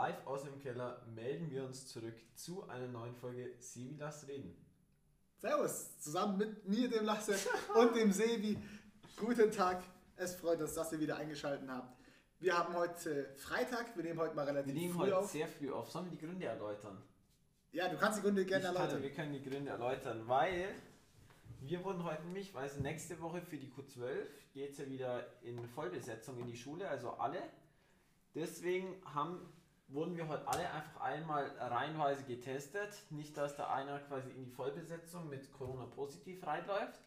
live aus dem Keller melden wir uns zurück zu einer neuen Folge Sebi Lass reden. Servus, zusammen mit mir, dem Lasse und dem Sebi. Guten Tag, es freut uns, dass ihr wieder eingeschaltet habt. Wir haben heute Freitag, wir nehmen heute mal relativ Wir nehmen früh heute auf. sehr früh auf. Sollen wir die Gründe erläutern? Ja, du kannst die Gründe gerne Ich kann, erläutern. wir können die Gründe erläutern, weil wir wurden heute nämlich, weil es nächste Woche für die Q12 geht es ja wieder in Vollbesetzung in die Schule, also alle. Deswegen haben, wurden wir heute alle einfach einmal reihenweise getestet. Nicht, dass da einer quasi in die Vollbesetzung mit Corona positiv reinläuft.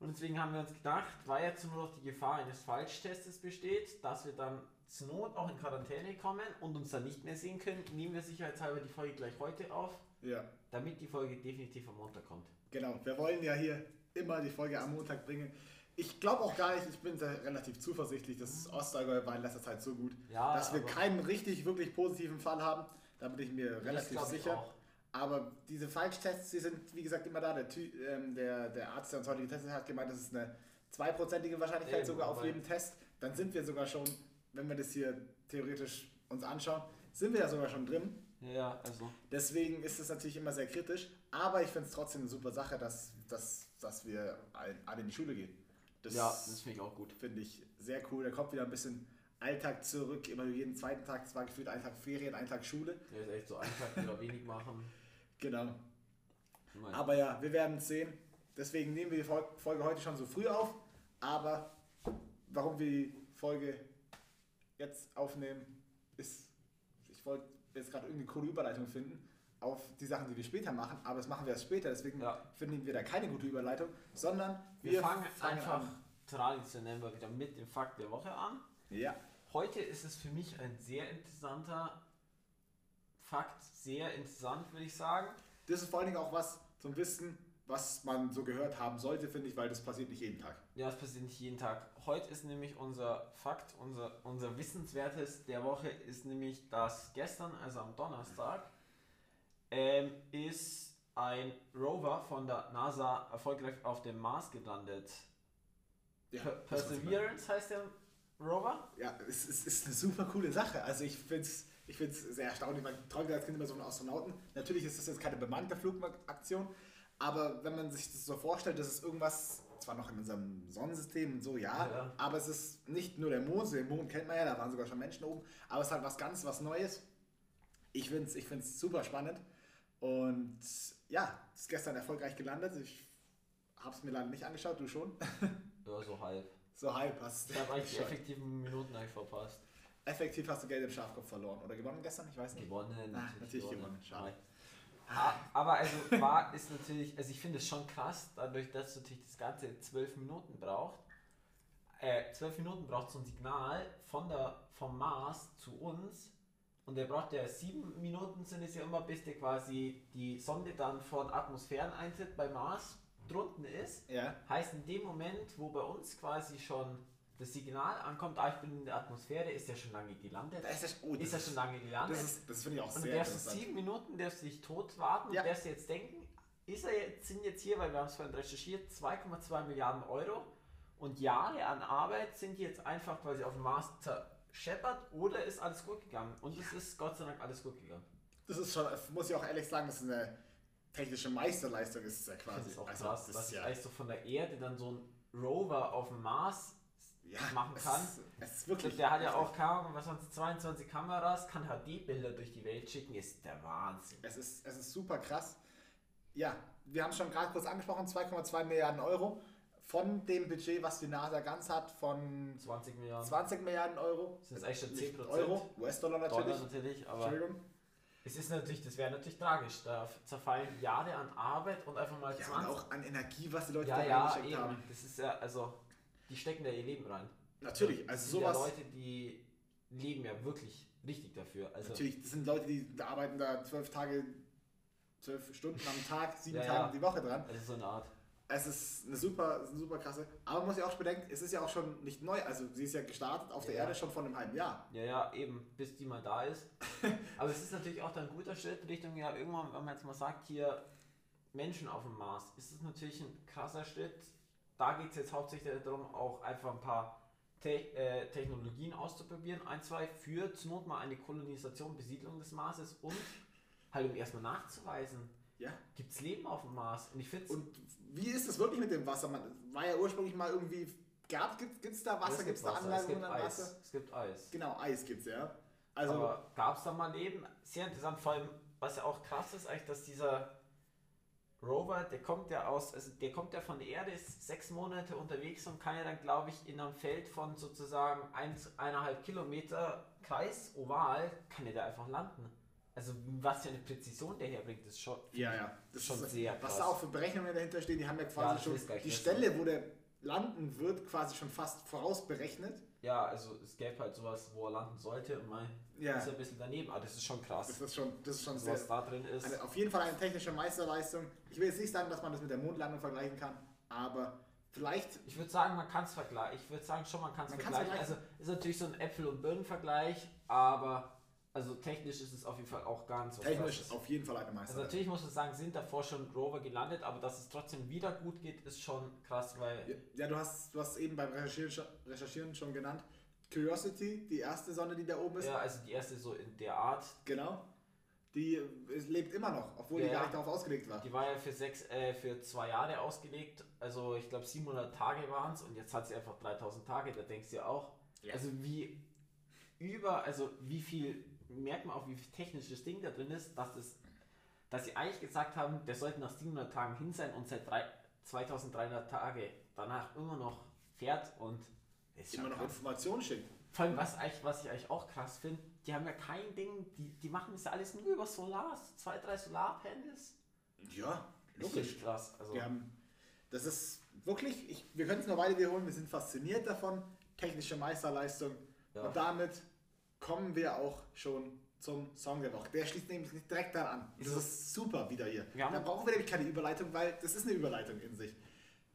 Und deswegen haben wir uns gedacht, weil jetzt nur noch die Gefahr eines Falschtestes besteht, dass wir dann zur Not auch in Quarantäne kommen und uns dann nicht mehr sehen können, nehmen wir sicherheitshalber die Folge gleich heute auf, Ja, damit die Folge definitiv am Montag kommt. genau. Wir wollen ja hier immer die Folge am Montag bringen. Ich glaube auch gar nicht, ich bin sehr relativ zuversichtlich, dass Ostallgäu war in letzter Zeit so gut, Ja, dass wir keinen richtig, wirklich positiven Fall haben. Da bin ich mir relativ sicher. Aber diese Falschtests, die sind wie gesagt immer da. Der, ähm, der, der Arzt, der uns heute getestet hat, hat gemeint, das ist eine zweiprozentige Wahrscheinlichkeit Eben, sogar auf jedem Test. Dann sind wir sogar schon, wenn wir das hier theoretisch uns anschauen, sind wir ja sogar schon drin. Ja, also. Deswegen ist es natürlich immer sehr kritisch. Aber ich finde es trotzdem eine super Sache, dass, dass, dass wir alle in die Schule gehen. Das, ja, das finde ich auch gut. finde ich sehr cool. Da kommt wieder ein bisschen Alltag zurück. Immer jeden zweiten Tag, zwar gefühlt ein Tag Ferien, ein Tag Schule. Der ist echt so einen Tag wieder wenig machen. Genau. Aber ja, wir werden es sehen. Deswegen nehmen wir die Fol- Folge heute schon so früh auf. Aber warum wir die Folge jetzt aufnehmen, ist, ich wollte jetzt gerade irgendeine coole Überleitung finden auf die Sachen, die wir später machen. Aber das machen wir erst später. Deswegen Ja. finden wir da keine gute Überleitung, sondern wir, wir, fangen, einfach an. traditionell mal wieder mit dem Fakt der Woche an. Ja, Heute ist es für mich ein sehr interessanter Fakt, sehr interessant, würde ich sagen. das ist vor allen Dingen auch was zum Wissen, was man so gehört haben sollte, finde ich, weil das passiert nicht jeden Tag. Ja, das passiert nicht jeden Tag. Heute ist nämlich unser Fakt, unser, unser Wissenswertes der Woche ist nämlich, dass gestern, also am Donnerstag, ähm, ist ein Rover von der NASA erfolgreich auf dem Mars gelandet. Ja, Per. Perseverance heißt der Rover. Ja, es, es ist eine super coole Sache. Also ich finde es ich find's sehr erstaunlich. Man träumt als Kind immer so einen Astronauten. Natürlich ist das jetzt keine bemannte Flugaktion, aber wenn man sich das so vorstellt, das ist irgendwas, zwar noch in unserem Sonnensystem und so, ja, Ja. aber es ist nicht nur der Mond, den Mond kennt man ja, da waren sogar schon Menschen oben, aber es ist halt was ganz, was Neues. Ich finde es ich find's super spannend und ja, ist gestern erfolgreich gelandet. Ich habe es mir leider nicht angeschaut, du schon. Ja, so halb. So halb hast Ich habe eigentlich die effektiven Minuten eigentlich verpasst. Effektiv hast du Geld im Schafkopf verloren. Oder gewonnen gestern? Ich weiß nicht. Gewonnen, Ah, natürlich gewonnen, schade. Nein. Ah, Aber also war ist natürlich, also ich finde es schon krass, dadurch, dass natürlich das Ganze zwölf Minuten braucht. Äh, zwölf Minuten braucht so ein Signal von der, vom Mars zu uns. Und der braucht ja sieben Minuten sind es ja immer, bis der quasi die Sonde dann von Atmosphäreneintritt bei Mars drunten ist. Ja. Heißt, in dem Moment, wo bei uns quasi schon das Signal ankommt, ah, ich bin in der Atmosphäre, ist er schon lange gelandet. Da ist er, oh, ist er schon lange gelandet. Das, ist- das finde ich auch und sehr darfst interessant. sieben Minuten, darfst du dich tot warten Ja. und darfst jetzt denken, ist er jetzt, sind jetzt hier, weil wir haben es vorhin recherchiert, 2,2 Milliarden Euro und Jahre an Arbeit sind jetzt einfach quasi auf dem Mars zerscheppert oder ist alles gut gegangen? Und es ist Gott sei Dank alles gut gegangen. Das ist schon, muss ich auch ehrlich sagen, das ist eine technische Meisterleistung, ist es ja Das quasi. ist auch Also, krass, das dass ich ja, eigentlich so von der Erde dann so ein Rover auf dem Mars ja, machen es kann. Ist, es ist wirklich. Der hat ja auch, Ahnung, was es, 22 Kameras, kann HD-Bilder durch die Welt schicken, ist der Wahnsinn. Es ist, es ist super krass. Ja, wir haben es schon gerade kurz angesprochen: 2,2 Milliarden Euro. Von dem Budget, was die NASA ganz hat, von 20 Milliarden. 20 Milliarden Euro. Das ist eigentlich schon Nicht 10%. Euro, US-Dollar natürlich. Dollar natürlich, aber Entschuldigung. es ist natürlich, das wäre natürlich tragisch. Da zerfallen Jahre an Arbeit und einfach mal Ja, und 20. auch an Energie, was die Leute ja, da ja, reingesteckt eben. haben. Das ist ja, also, die stecken da ihr Leben rein. Natürlich, Das also sind sowas. ja Leute, die leben ja wirklich richtig dafür. Also, Natürlich, das sind Leute, die arbeiten da zwölf Tage, zwölf Stunden am Tag, sieben Ja, Tage die Woche dran. das ist so eine Art. Es ist eine super, ist eine super krasse. Aber man muss ja auch bedenken, es ist ja auch schon nicht neu. Also sie ist ja gestartet auf der Ja. Erde schon vor einem halben Jahr. Ja, ja, eben, bis die mal da ist. Aber es ist natürlich auch dann ein guter Schritt Richtung, ja, irgendwann, wenn man jetzt mal sagt, hier Menschen auf dem Mars, ist es natürlich ein krasser Schritt. Da geht es jetzt hauptsächlich darum, auch einfach ein paar Te äh, Technologien auszuprobieren. Ein, zwei für zur Not mal eine Kolonisation, Besiedlung des Marses und halt um erstmal nachzuweisen, Ja. gibt es Leben auf dem Mars. Und ich finde Und wie ist das wirklich mit dem Wasser? Man war ja ursprünglich mal irgendwie. Gab, gibt es da Wasser? Gibt es da es Anlagen gibt an Eis. Wasser? Es gibt Eis. Genau, Eis gibt's ja. Also, Aber gab es da mal Leben? Sehr interessant, vor allem, was ja auch krass ist, eigentlich, dass dieser Rover, der kommt ja aus, also der kommt ja von der Erde, ist sechs Monate unterwegs und kann ja dann, glaube ich, in einem Feld von sozusagen eins, eineinhalb Kilometer Kreis, oval, kann er da einfach landen. Also was für eine Präzision der herbringt, ist schon, ja, ja. Das schon ist, sehr Was da auch für Berechnungen dahinter stehen, die haben ja Ja, quasi das schon die. Stelle, wo der landen wird, quasi schon fast vorausberechnet. Ja, also es gäbe halt sowas, wo er landen sollte und mal Ja. ist ein bisschen daneben, aber das ist schon krass, Das ist schon, das ist schon also sehr. was da drin ist. Eine, auf jeden Fall eine technische Meisterleistung. Ich will jetzt nicht sagen, dass man das mit der Mondlandung vergleichen kann, aber vielleicht. Ich würde sagen, man kann es vergleichen. Ich würde sagen schon, man kann es Man kann's vergleichen. Also ist natürlich so ein Äpfel- und Birnen-Vergleich, aber also technisch ist es auf jeden Fall auch ganz was Technisch Krasses. auf jeden Fall eine Also Meisterleistung. natürlich muss man sagen, sind davor schon Rover gelandet, aber dass es trotzdem wieder gut geht, ist schon krass, weil Ja, ja, du hast, du hast eben beim Recherchieren schon, Recherchieren schon genannt. Curiosity, die erste Sonne, die da oben ist. ja, also die erste so in der Art, Genau. Die lebt immer noch, obwohl Ja, die gar nicht darauf ausgelegt war. die war ja für sechs, äh, für zwei Jahre ausgelegt. Also ich glaube 700 Tage waren es und jetzt hat sie einfach 3000 Tage. Da denkst du ja auch, Ja. also wie über, also wie viel merkt man auch, wie viel technisches Ding da drin ist, dass das, dass sie eigentlich gesagt haben, der sollte nach 700 Tagen hin sein und seit drei, 2300 Tage danach immer noch fährt und ist Immer noch. Informationen schickt. Vor allem, was, eigentlich, was ich eigentlich auch krass finde, die haben ja kein Ding, die, die machen das ja alles nur über Solar, zwei, drei Solarpanels. Ja, ist krass. Also, Wir haben, das ist wirklich, ich, wir können es noch weiter wiederholen, wir sind fasziniert davon. Technische Meisterleistung. Ja. Und damit kommen wir auch schon zum Song der Woche. Der schließt nämlich nicht direkt daran an. Das Ist super wieder hier. Da brauchen wir nämlich keine Überleitung, weil das ist eine Überleitung in sich.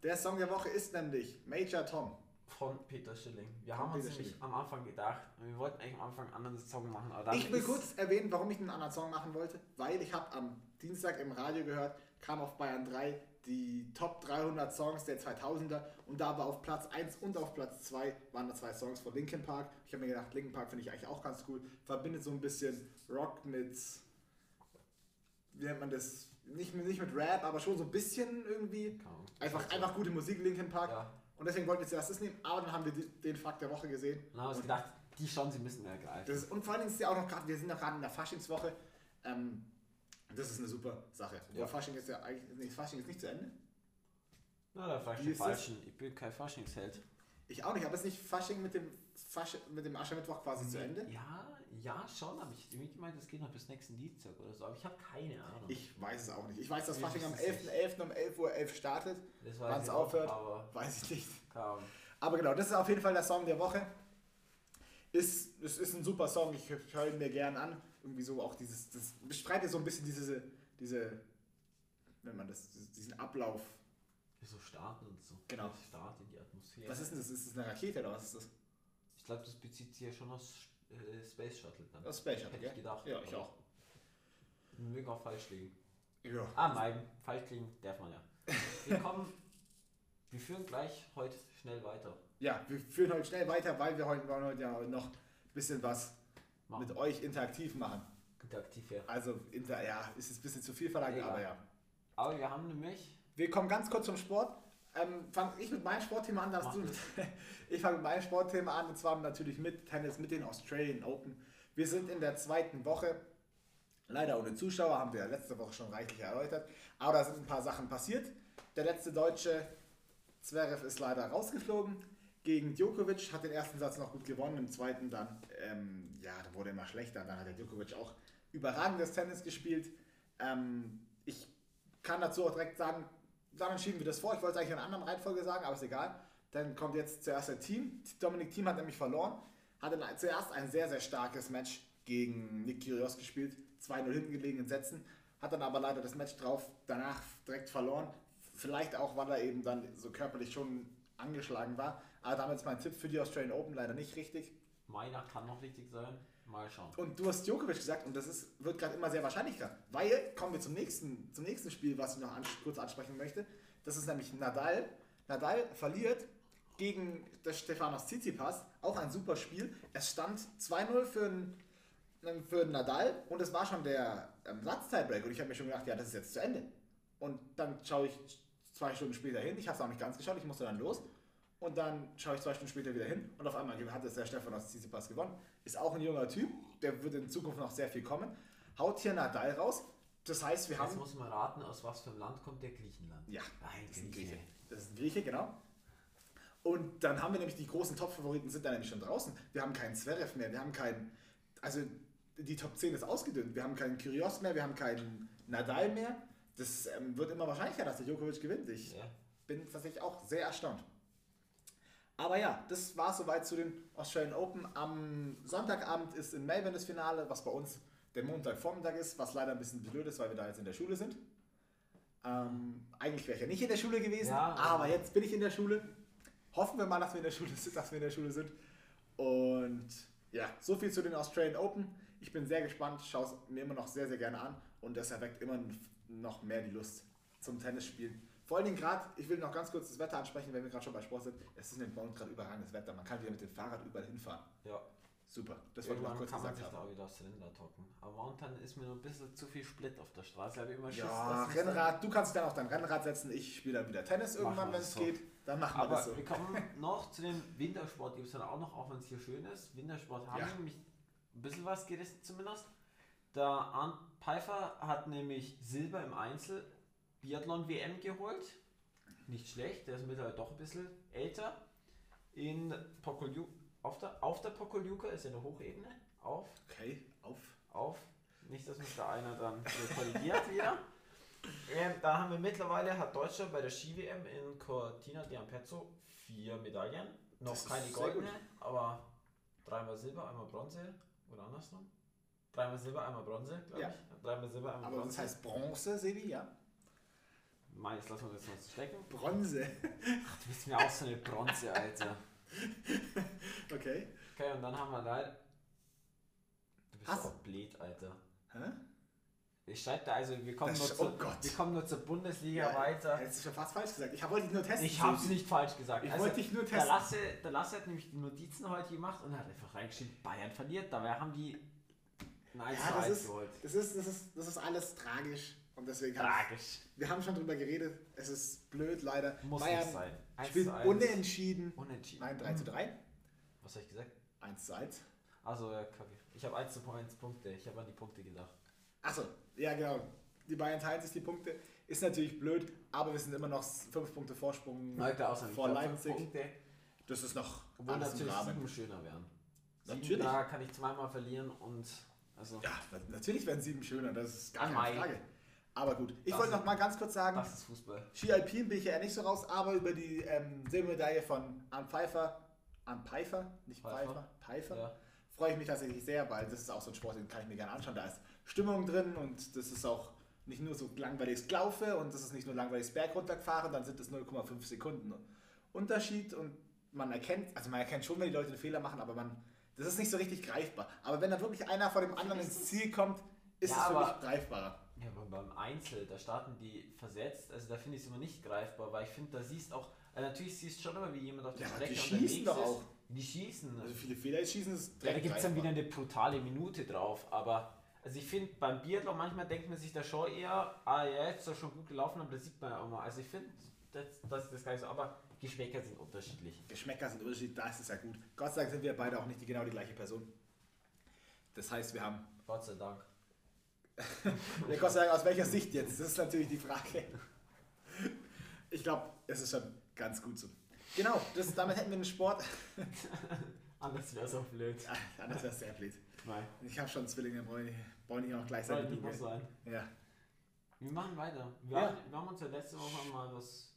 Der Song der Woche ist nämlich Major Tom. von Peter Schilling. Wir Von haben uns Peter nämlich Schilling. am Anfang gedacht, wir wollten eigentlich am Anfang einen anderen Song machen, Ich will kurz erwähnen, warum ich einen anderen Song machen wollte, weil ich habe am Dienstag im Radio gehört, kam auf Bayern 3 die Top 300 Songs der 2000er und da war auf Platz 1 und auf Platz 2 waren da zwei Songs von Linkin Park. Ich habe mir gedacht, Linkin Park finde ich eigentlich auch ganz cool. Verbindet so ein bisschen Rock mit, wie nennt man das, nicht, mit- nicht mit Rap, aber schon so ein bisschen irgendwie. Einfach, einfach gute Musik, Linkin Park. Ja. Und deswegen wollten wir zuerst das nehmen, aber dann haben wir den Fakt der Woche gesehen. Dann haben wir gedacht, die Chancen müssen wir ergreifen. das ist, und vor allem ist ja auch noch gerade, wir sind ja gerade in der Faschingswoche. Ähm, das ist eine super Sache. Ja. Fasching ist ja eigentlich, nee, Fasching ist nicht zu Ende. Na, da frag ich Wie den ist das? Falschen. Ich bin kein Faschingsheld. Ich auch nicht, aber ist nicht Fasching mit dem, Fasch, mit dem Aschermittwoch quasi zu Ende? Ja, ja, schon, aber ich irgendwie gemeint, das geht noch bis nächsten Dienstag oder so, aber ich habe keine Ahnung. Ich weiß es auch nicht. Ich weiß, dass Nee, Fasching das am ist nicht. 11.11. um 11.11 Uhr startet. das wann's ich auch, aufhört. Aber Weiß ich nicht. Ahnung. Aber genau, das ist auf jeden Fall der Song der Woche. Ist, es ist ein super Song, ich höre ihn mir gern an. Irgendwie so auch dieses, das beschreibt ja so ein bisschen diese, diese, wenn man das, diesen Ablauf. So starten und so. Genau. Start in die Atmosphäre. Was ist denn das? Ist das eine Rakete oder was ist das? Ich glaube, das bezieht sich ja schon aus äh, Space Shuttle dann. Das Space Shuttle, Hätte ich gedacht. Ja, ich auch. Mögen auch falsch liegen. Ja. Ah, nein, falsch liegen darf man ja. Wir kommen, wir führen gleich heute schnell weiter. Ja, wir führen heute schnell weiter, weil wir heute wollen heute ja noch ein bisschen was Machen. mit euch interaktiv machen. Interaktiv her. Also, inter, ja, ist jetzt ein bisschen zu viel verlangt, Egal. aber ja. Aber wir haben nämlich, Wir kommen ganz kurz zum Sport. Ähm, Fange ich mit meinem Sportthema an, darfst du mit, Ich fange mit meinem Sportthema an, und zwar natürlich mit Tennis, mit den Australian Open. Wir sind in der zweiten Woche. Leider ohne Zuschauer, haben wir ja letzte Woche schon reichlich erläutert. Aber da sind ein paar Sachen passiert. Der letzte Deutsche, Zverev, ist leider rausgeflogen. Gegen Djokovic hat den ersten Satz noch gut gewonnen, im zweiten dann, ähm, ja, da wurde immer schlechter. Dann hat der Djokovic auch überragendes Tennis gespielt. Ähm, ich kann dazu auch direkt sagen, dann schieben wir das vor. Ich wollte es eigentlich in einer anderen Reihenfolge sagen, aber ist egal. Dann kommt jetzt zuerst der Team. Dominik Thiem hat nämlich verloren. Dann zuerst ein sehr, sehr starkes Match gegen Nick Kyrgios gespielt. 2-0 hinten gelegen in Sätzen. Hat dann aber leider das Match drauf danach direkt verloren. Vielleicht auch, weil er eben dann so körperlich schon angeschlagen war. Aber damit ist mein Tipp für die Australian Open leider nicht richtig. meiner kann noch richtig sein. Mal schauen. Und du hast Djokovic gesagt und das ist, wird gerade immer sehr wahrscheinlicher. Weil, kommen wir zum nächsten, zum nächsten Spiel, was ich noch ans kurz ansprechen möchte. Das ist nämlich Nadal. Nadal verliert gegen das Stefanos Tsitsipas. Auch ein super Spiel. Es stand 2-0 für einen für Nadal und es war schon der ähm, Satz-Tiebreak und ich habe mir schon gedacht, ja, das ist jetzt zu Ende. Und dann schaue ich zwei Stunden später hin, ich habe es auch nicht ganz geschaut, ich musste dann los und dann schaue ich zwei Stunden später wieder hin und auf einmal hat es der Stefanos Tsitsipas gewonnen. Ist auch ein junger Typ, der wird in Zukunft noch sehr viel kommen. Haut hier Nadal raus. Das heißt, wir Jetzt haben... muss man raten, aus was für einem Land kommt der Griechenland. Ja, Ein das ist ein Grieche. Das ist ein Grieche, genau. Und dann haben wir nämlich die großen Top-Favoriten sind dann nämlich schon draußen. Wir haben keinen Zverev mehr, wir haben keinen, also die Top 10 ist ausgedünnt. Wir haben keinen Kyrgios mehr, wir haben keinen Nadal mehr. Das ähm, wird immer wahrscheinlicher, dass der Djokovic gewinnt. Ich Ja. bin tatsächlich auch sehr erstaunt. Aber ja, das war soweit zu den Australian Open. Am Sonntagabend ist in Melbourne das Finale, was bei uns der Montagvormittag ist, was leider ein bisschen blöd ist, weil wir da jetzt in der Schule sind. Ähm, eigentlich wäre ich ja nicht in der Schule gewesen, Ja, aber aber- jetzt bin ich in der Schule. Hoffen wir mal, dass wir in der Schule sind, dass wir in der Schule sind. Und ja, so viel zu den Australian Open. Ich bin sehr gespannt, schaue es mir immer noch sehr, sehr gerne an und das erweckt immer noch mehr die Lust zum Tennisspielen. Vor allen Dingen gerade, ich will noch ganz kurz das Wetter ansprechen, wenn wir gerade schon bei Sport sind. Es ist in Bonn gerade überragendes Wetter. Man kann wieder mit dem Fahrrad überall hinfahren. Ja. Super, das wollte ich noch kurz kann man gesagt sich haben. da auch wieder aufs Rennrad hocken. Aber momentan ist mir noch ein bisschen zu viel Split auf der Straße. Habe ich immer Schiss, Ja, Rennrad, du kannst dann auf dein Rennrad setzen. Ich spiele dann wieder Tennis irgendwann, wenn es so. geht. Dann machen wir Aber das so. wir kommen noch zu dem Wintersport. Gibt es dann auch noch, auch wenn es hier schön ist. Wintersport haben Ja. nämlich ein bisschen was gerissen zumindest. Der Arndt Pfeiffer hat nämlich Silber im Einzel Biathlon WM geholt. Nicht schlecht, der ist mittlerweile doch ein bisschen älter. In Pokolju auf der, auf der Pokoljuka ist ja eine Hochebene. Auf, Okay, auf. auf. Nicht, dass mich da einer dann so korrigiert wieder. Ähm, da haben wir mittlerweile, hat Deutschland bei der Ski-WM in Cortina d'Ampezzo vier Medaillen. Noch Das keine goldene, aber dreimal Silber, einmal Bronze oder andersrum. Dreimal Silber, einmal Bronze, glaube Ja. ich. Dreimal Silber, einmal Aber Bronze. das heißt Bronze, Sebi, ja? Meist lassen wir das noch stecken. Bronze. Ach, du bist mir auch so eine Bronze, Alter. Okay. Okay, und dann haben wir da. Du bist Hast- auch blöd, Alter. Hä? Ich schreibe da, also wir kommen, Das- nur, oh zur, Gott. wir kommen nur zur Bundesliga weiter. Hättest du schon fast falsch gesagt. Ich wollte dich nur testen. Ich hab's Sebi. nicht falsch gesagt. Ich Also, wollte dich nur der, testen. Lasse, der Lasse hat nämlich die Notizen heute gemacht und hat einfach reingeschrieben, Bayern verliert. Dabei haben die ein 1 Ja, das 1 ist, das, ist, das, ist, das ist alles tragisch. Und deswegen haben Tragisch. wir haben schon drüber geredet. Es ist blöd, leider. Muss Bayern nicht sein. 1 spielt zu 1. unentschieden. Unentschieden. Nein, 3 zu 3. Was habe ich gesagt? 1 zu 1. Also, ja, kacke. Ich habe 1 zu 1 Punkte. Ich habe an die Punkte gedacht. Achso, ja genau. Die Bayern teilen sich die Punkte. Ist natürlich blöd, aber wir sind immer noch 5 Punkte Vorsprung außer vor Leipzig. Das ist noch Obwohl alles im natürlich Rahmen. sieben schöner wären. Sieben, Natürlich. Da kann ich zweimal verlieren und. Also, Ja, natürlich werden sieben schöner, das ist gar keine. Frage. Aber gut, ich wollte noch mal ganz kurz sagen, das ist Fußball. Ski Alpin bin ich ja nicht so raus, aber über die ähm, Silbermedaille von Arndt Pfeiffer, Arndt Pfeiffer, nicht Pfeiffer. Pfeiffer, Pfeiffer, Ja. freue ich mich tatsächlich sehr, weil das ist auch so ein Sport, den kann ich mir gerne anschauen. Da ist Stimmung drin und das ist auch nicht nur so langweiliges Glaufe und das ist nicht nur langweiliges Berg runtergefahren, dann sind es 0,5 Sekunden Unterschied und man erkennt, also man erkennt schon, wenn die Leute einen Fehler machen, aber man, das ist nicht so richtig greifbar. Aber wenn da wirklich einer vor dem anderen ins Ziel kommt, ist Ja, es für mich greifbarer. Ja, aber beim Einzel, da starten die versetzt, also da finde ich es immer nicht greifbar, weil ich finde, da siehst auch, also natürlich siehst du schon immer, wie jemand auf der Ja, Strecke die schießen doch ist. auch. Die schießen. Also viele Fehler schießen ist ja, da direkt gibt es dann wieder eine brutale Minute drauf, aber also ich finde, beim Biathlon manchmal denkt man sich da schon eher, ah ja, jetzt ist doch schon gut gelaufen, aber das sieht man ja auch mal. Also ich finde, das, das ist das gar nicht so, aber Geschmäcker sind unterschiedlich. Geschmäcker sind unterschiedlich, da ist es ja gut. Gott sei Dank sind wir beide auch nicht die, genau die gleiche Person. Das heißt, wir haben. Gott sei Dank. Ja, Gott sei Dank, aus welcher Sicht jetzt? Das ist natürlich die Frage. Ich glaube, es ist schon ganz gut so. Genau, das, damit hätten wir den Sport. Anders wäre es auch blöd. Anders wäre es sehr blöd. Nein. Ich habe schon Zwillinge, wollen die auch gleichzeitig nicht noch lieben. sein. Ja. Wir machen weiter. Wir, Ja. haben, wir haben uns ja letzte Woche mal was.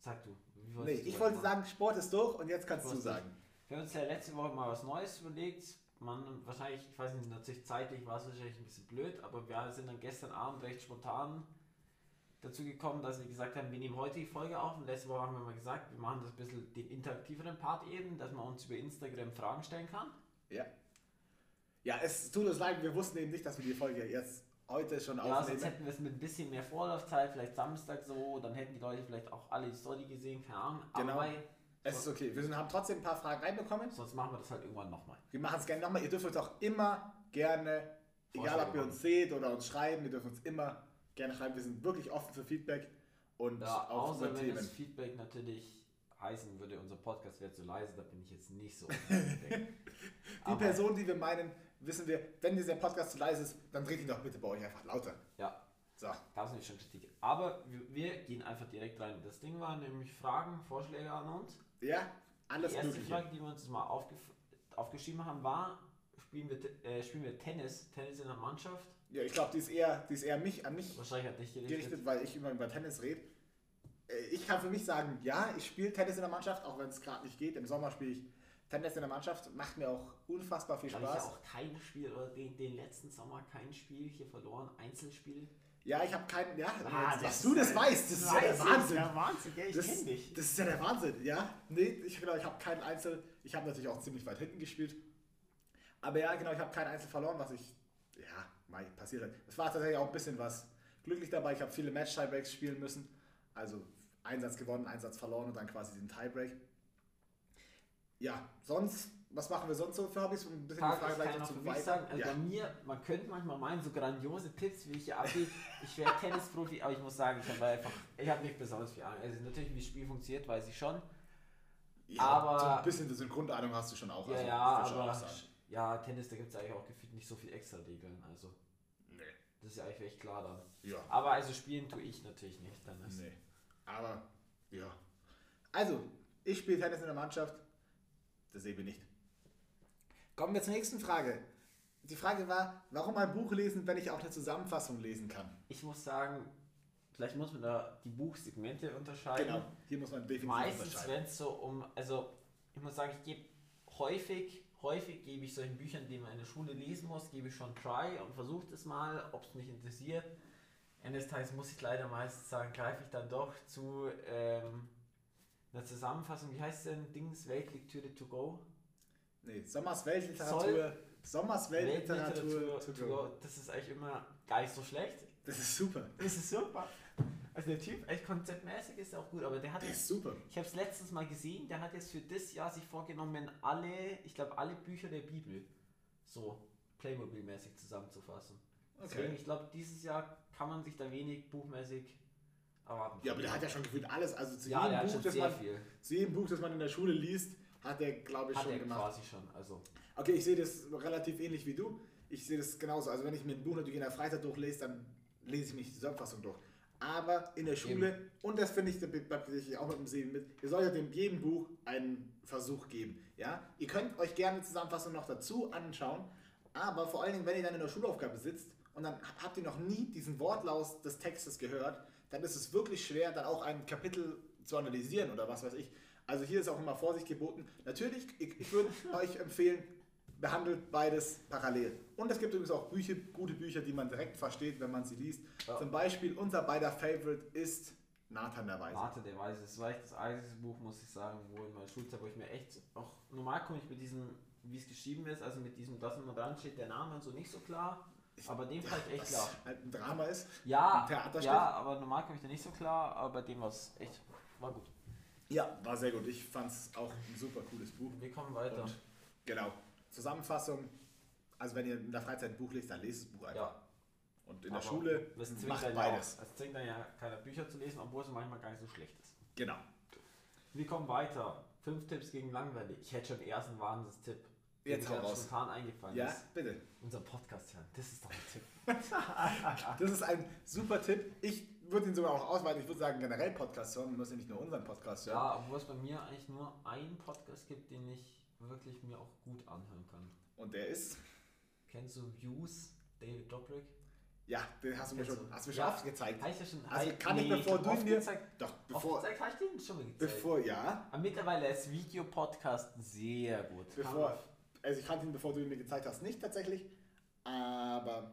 Sag du. wie Nee, du ich das wollte sagen, Sport ist durch und jetzt kannst Du sagen. Wir haben uns ja letzte Woche mal was Neues überlegt. Man, wahrscheinlich, ich weiß nicht, natürlich zeitlich war es wahrscheinlich ein bisschen blöd, aber wir sind dann gestern Abend recht spontan dazu gekommen, dass wir gesagt haben, wir nehmen heute die Folge auf und letzte Woche haben wir mal gesagt, wir machen das ein bisschen den interaktiveren Part eben, dass man uns über Instagram Fragen stellen kann. Ja. Ja, es tut uns leid, wir wussten eben nicht, dass wir die Folge jetzt heute schon Ja, sonst aufnehmen. hätten wir es mit ein bisschen mehr Vorlaufzeit, vielleicht Samstag so, dann hätten die Leute vielleicht auch alle die Story gesehen, keine Ahnung. Genau. Aber Es ist okay. Wir sind, haben trotzdem ein paar Fragen reinbekommen. Sonst machen wir das halt irgendwann nochmal. Wir machen es gerne nochmal. Ihr dürft uns auch immer gerne, egal ob ihr uns seht oder uns schreiben, ihr dürft uns immer gerne schreiben. Wir sind wirklich offen für Feedback und Ja, auch außer wenn Themen. das Feedback natürlich heißen würde, unser Podcast wäre zu leise, da bin ich jetzt nicht so. Die Person, die wir meinen, wissen wir, wenn dieser Podcast zu leise ist, dann dreht ihn doch bitte bei euch einfach lauter. Ja, So. gab es nicht schon Kritik. Aber wir, wir gehen einfach direkt rein. Das Ding war nämlich Fragen, Vorschläge an uns. Ja, alles die erste Mögliche. Frage, die wir uns mal aufgef aufgeschrieben haben, war, spielen wir, äh, spielen wir Tennis? Tennis in der Mannschaft? Ja, ich glaube, die ist eher, die ist eher mich, an mich Wahrscheinlich hat dich gerichtet. gerichtet, weil ich immer über Tennis rede. Äh, Ich kann für mich sagen, ja, ich spiele Tennis in der Mannschaft, auch wenn es gerade nicht geht. Im Sommer spiele ich Tennis in der Mannschaft, macht mir auch unfassbar viel Habe ich ja Spaß. auch kein Spiel, oder den, den letzten Sommer kein Spiel hier verloren, Einzelspiel. Ja, ich habe keinen, ja, Ah, dass das du das ist- weißt, das ist ja der Wahnsinn. Ja, Wahnsinn, ja, ich Das, kenn dich. das ist ja der Wahnsinn, ja. Nee, ich, genau, ich habe keinen Einzel, ich habe natürlich auch ziemlich weit hinten gespielt. Aber ja, genau, ich habe keinen Einzel verloren, was ich, ja, mal passiert hat. Es war tatsächlich auch ein bisschen was glücklich dabei. Ich habe viele Match-Tiebreaks spielen müssen. Also Einsatz gewonnen, Einsatz verloren und dann quasi den Tiebreak. Ja, sonst, was machen wir sonst so für Hobbys? Um ein bisschen Tag, die Frage ich gleich noch zu sagen, also ja. bei mir, man könnte manchmal meinen, so grandiose Tipps, wie ich hier abgehe, ich wäre Tennisprofi, aber ich muss sagen, ich habe einfach, ich habe nicht besonders viel Ahnung. Also natürlich, wie das Spiel funktioniert, weiß ich schon. ja, aber- so ein bisschen diese Grundahnung hast du schon auch. Ja, also, ja, ich aber auch ja, Tennis, da gibt es eigentlich auch gefühlt nicht so viel extra Regeln. Also, Nee. das ist ja eigentlich echt klar dann. Ja. Aber also spielen tue ich natürlich nicht. Tennis. Nee. Aber, ja. Also, ich spiele Tennis in der Mannschaft. Das sehen wir nicht. Kommen wir zur nächsten Frage. Die Frage war, warum ein Buch lesen, wenn ich auch eine Zusammenfassung lesen kann? Ich muss sagen, vielleicht muss man da die Buchsegmente unterscheiden. Genau, hier muss man definitiv Meistens, unterscheiden. wenn es so um, also ich muss sagen, ich gebe häufig, häufig gebe ich solchen Büchern, die man in der Schule lesen muss, gebe ich schon Try und versuche es mal, ob es mich interessiert. Ende des Tages muss ich leider meistens sagen, greife ich dann doch zu ähm, einer Zusammenfassung, wie heißt denn Dings Weltlektüre to go? Nee, Sommers Weltliteratur. Sommers Weltliteratur. Das ist eigentlich immer gar nicht so schlecht. Das ist super. Das ist super. Also der Typ, echt konzeptmäßig ist er auch gut, aber der hat jetzt ist super. Ich habe es letztens mal gesehen, der hat jetzt für das Jahr sich vorgenommen, alle, ich glaube, alle Bücher der Bibel so Playmobil-mäßig zusammenzufassen. Deswegen, Okay. ich glaube, dieses Jahr kann man sich da wenig buchmäßig erwarten. Ja, aber der hat ja schon gefühlt alles. Also zu, ja, der jedem, Buch, das man, viel. zu jedem Buch, das man in der Schule liest, hat er, glaube ich, Hat schon er gemacht. quasi schon. Also, Okay, ich sehe das relativ ähnlich wie du. Ich sehe das genauso. Also wenn ich mir ein Buch natürlich in der Freizeit durchlese, dann lese ich mich die Zusammenfassung durch. Aber in der Schule, und das finde ich, da ich auch mit dem Sehen mit, ihr solltet dem jedem Buch einen Versuch geben. Ja? Ihr könnt euch gerne die Zusammenfassung noch dazu anschauen, aber vor allen Dingen, wenn ihr dann in der Schulaufgabe sitzt und dann habt ihr noch nie diesen Wortlaut des Textes gehört, dann ist es wirklich schwer, dann auch ein Kapitel zu analysieren oder was weiß ich. Also hier ist auch immer Vorsicht geboten. Natürlich, ich, ich würde euch empfehlen, behandelt beides parallel. Und es gibt übrigens auch Bücher, gute Bücher, die man direkt versteht, wenn man sie liest. Ja. Zum Beispiel unser beider Favorite ist Nathan der Weise. Warte, der Weise. Das war echt das einzige Buch, muss ich sagen, wo in meiner Schulzeit, wo ich mir echt auch normal komme ich mit diesem, wie es geschrieben ist, also mit diesem, das und dran steht der Name und so nicht so klar. Aber dem fand ich echt klar. halt ein Drama ist. Ja, Ein Theaterstück? ja, aber normal komme ich da nicht so klar, aber bei dem war es echt, war gut. Ja, war sehr gut. Ich fand es auch ein super cooles Buch. Wir kommen weiter. Und genau, Zusammenfassung. Also wenn ihr in der Freizeit ein Buch lest, dann lest das Buch einfach. ja, Und in der aber Schule das zwingt macht dann beides. Das zwingt dann ja keiner Bücher zu lesen, obwohl es manchmal gar nicht so schlecht ist. Genau. Wir kommen weiter. Fünf Tipps gegen langweilig. Ich hätte schon erst einen Wahnsinnstipp. der Jetzt hau raus. spontan eingefallen Ja, ist. bitte. Unser Podcast hören. Das ist doch ein Tipp. Das ist ein super Tipp. Ich würde ihn sogar auch ausweiten. Ich würde sagen, generell Podcast hören. Müssen ja nicht nur unseren Podcast hören. Ja, obwohl es bei mir eigentlich nur einen Podcast gibt, den ich wirklich mir auch gut anhören kann. Und der ist, Kennst du Views, David Dobrik? ja, den hast du mir schon, du? hast du mir schon Ja. oft gezeigt. Habe ich ja schon. Also kann ich, bevor du oft mir- gezeigt. Doch, Oft bevor, gezeigt, habe ich den schon mal gezeigt. bevor, ja, Aber mittlerweile ist Videopodcast sehr gut. bevor, also ich kannte ihn, bevor du ihn mir gezeigt hast, nicht tatsächlich, aber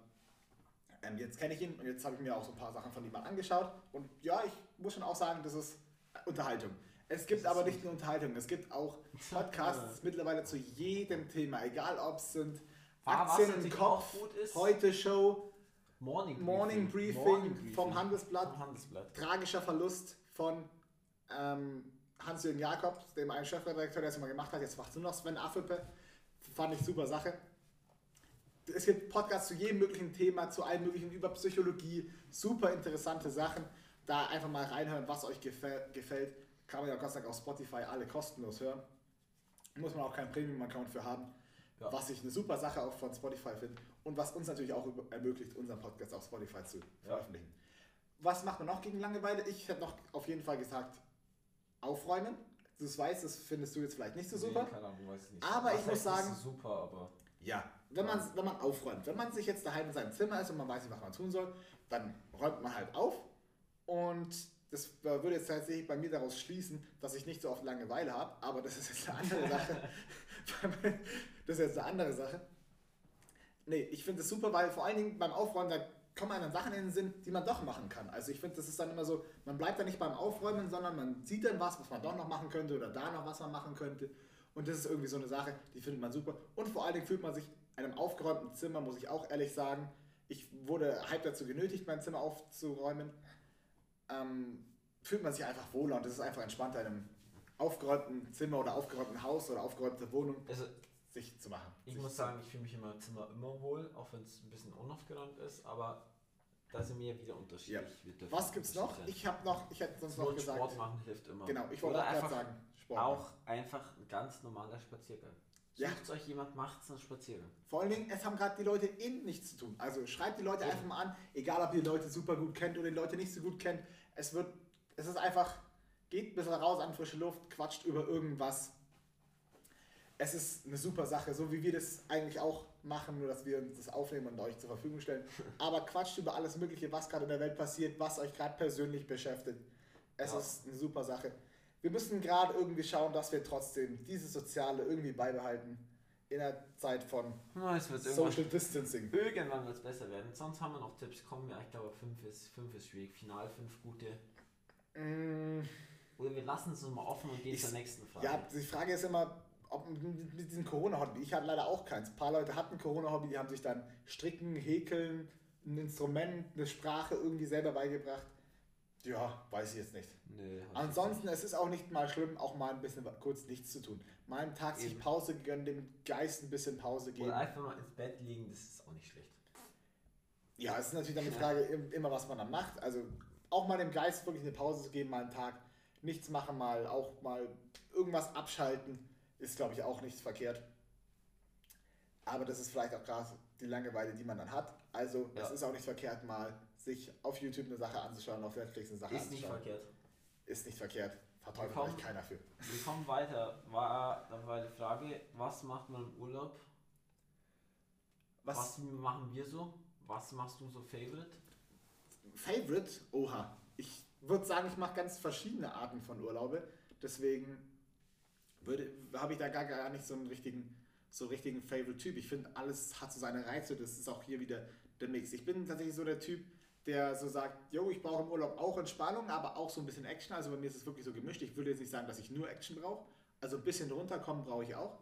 ähm, jetzt kenne ich ihn und jetzt habe ich mir auch so ein paar Sachen von ihm mal angeschaut und ja, ich muss schon auch sagen, das ist Unterhaltung. Es gibt aber nicht nur Unterhaltung, es gibt auch Podcasts mittlerweile zu jedem Thema, egal ob es sind Aktien im Kopf, heute Show, Morning Briefing. Morning Briefing Morning Briefing vom Handelsblatt. Vom Handelsblatt. tragischer Verlust von ähm, Hans-Jürgen Jakobs, dem einen Chefredakteur, der es mal gemacht hat. Jetzt macht es nur noch Sven Affelpe. Fand ich super Sache. Es gibt Podcasts zu jedem möglichen Thema, zu allem möglichen über Psychologie. Super interessante Sachen. Da einfach mal reinhören, was euch gefällt. gefällt. Kann man ja Gott sei Dank auf Spotify alle kostenlos hören. Muss man auch keinen Premium-Account für haben. Ja. Was ich eine super Sache auch von Spotify finde und was uns natürlich auch ermöglicht, unseren Podcast auf Spotify zu veröffentlichen. Was macht man noch gegen Langeweile? Ich hätte noch auf jeden Fall gesagt, aufräumen. Du weißt, das findest du jetzt vielleicht nicht so super. Nee, keine Ahnung, weiß ich nicht. Aber ich muss sagen- super, aber Ja, wenn man, wenn man aufräumt. Wenn man sich jetzt daheim in seinem Zimmer ist und man weiß nicht, was man tun soll, dann räumt man halt auf. Und das würde jetzt tatsächlich bei mir daraus schließen, dass ich nicht so oft Langeweile habe. Aber das ist jetzt eine andere Sache. das ist jetzt eine andere Sache. Nee, ich finde es super, weil vor allen Dingen beim Aufräumen, da kommen einem dann Sachen in den Sinn, die man doch machen kann. Also ich finde, das ist dann immer so, man bleibt da nicht beim Aufräumen, sondern man sieht dann was, was man doch noch machen könnte oder da noch was man machen könnte. Und das ist irgendwie so eine Sache, die findet man super. Und vor allen Dingen fühlt man sich einem aufgeräumten Zimmer, muss ich auch ehrlich sagen, ich wurde halb dazu genötigt, mein Zimmer aufzuräumen. Ähm, fühlt man sich einfach wohler und das ist einfach entspannter in einem aufgeräumten Zimmer oder aufgeräumten Haus oder aufgeräumte Wohnung also sich zu machen. ich muss sagen, ich fühle mich in meinem Zimmer immer wohl, auch wenn es ein bisschen unaufgeräumt ist, aber da sind wir wieder unterschiedlich. Ja. Was gibt's noch? Ich habe noch, ich hätte sonst noch gesagt. Sport machen hilft immer. Genau, ich wollte auch gerade einfach sagen, Sport. Auch einfach ein ganz normaler Spaziergang. Ja. Sucht euch jemand, macht's einen Spaziergang. Vor allen Dingen, es haben gerade die Leute eh nichts zu tun. Also schreibt die Leute Ja. einfach mal an, egal ob ihr die Leute super gut kennt oder die Leute nicht so gut kennt. Es wird, es ist einfach, geht ein bisschen raus an frische Luft, quatscht über irgendwas. Es ist eine super Sache, so wie wir das eigentlich auch machen, nur dass wir uns das aufnehmen und euch zur Verfügung stellen. Aber quatscht über alles Mögliche, was gerade in der Welt passiert, was euch gerade persönlich beschäftigt. Es Ja. ist eine super Sache. Wir müssen gerade irgendwie schauen, dass wir trotzdem dieses Soziale irgendwie beibehalten in der Zeit von Na, Social Distancing. irgendwann wird es besser werden. Sonst haben wir noch Tipps. Kommen wir, ich glaube, 5 ist, fünf ist schwierig. Final 5 gute. Mm, Oder wir lassen es mal offen und gehen Ich- zur nächsten Frage. Ja, die Frage ist immer, ob mit mit diesem Corona-Hobby. Ich hatte leider auch keins. Ein paar Leute hatten Corona-Hobby, die haben sich dann Stricken, Häkeln, ein Instrument, eine Sprache irgendwie selber beigebracht. Ja, weiß ich jetzt nicht. Nee, Ansonsten, es ist auch nicht mal schlimm, auch mal ein bisschen kurz nichts zu tun. Mal einen Tag sich. Pause gönnen, dem Geist ein bisschen Pause geben. Oder einfach mal ins Bett liegen, das ist auch nicht schlecht. Ja, es ist natürlich dann die. Frage, im- immer was man dann macht. Also auch mal dem Geist wirklich eine Pause zu geben, mal einen Tag nichts machen, mal auch mal irgendwas abschalten, ist glaube ich auch nicht verkehrt. Aber das ist vielleicht auch gerade die Langeweile, die man dann hat. Also Ja. es ist auch nicht verkehrt, mal sich auf YouTube eine Sache anzuschauen, auf Netflix eine Sache Ist nicht anzuschauen. verkehrt. Ist nicht verkehrt. Verteufelt euch keiner für. Wir kommen weiter. War, da war die Frage, was macht man im Urlaub? Was? Was machen wir so? Was machst du so Favorite? Favorite? Oha. Ich würde sagen, ich mache ganz verschiedene Arten von Urlaube. Deswegen habe ich da gar, gar nicht so einen richtigen, so richtigen Favorite-Typ. Ich finde, alles hat so seine Reize. Das ist auch hier wieder der Mix. Ich bin tatsächlich so der Typ, der so sagt, yo, ich brauche im Urlaub auch Entspannung, aber auch so ein bisschen Action. Also bei mir ist es wirklich so gemischt. Ich würde jetzt nicht sagen, dass ich nur Action brauche. Also ein bisschen runterkommen brauche ich auch.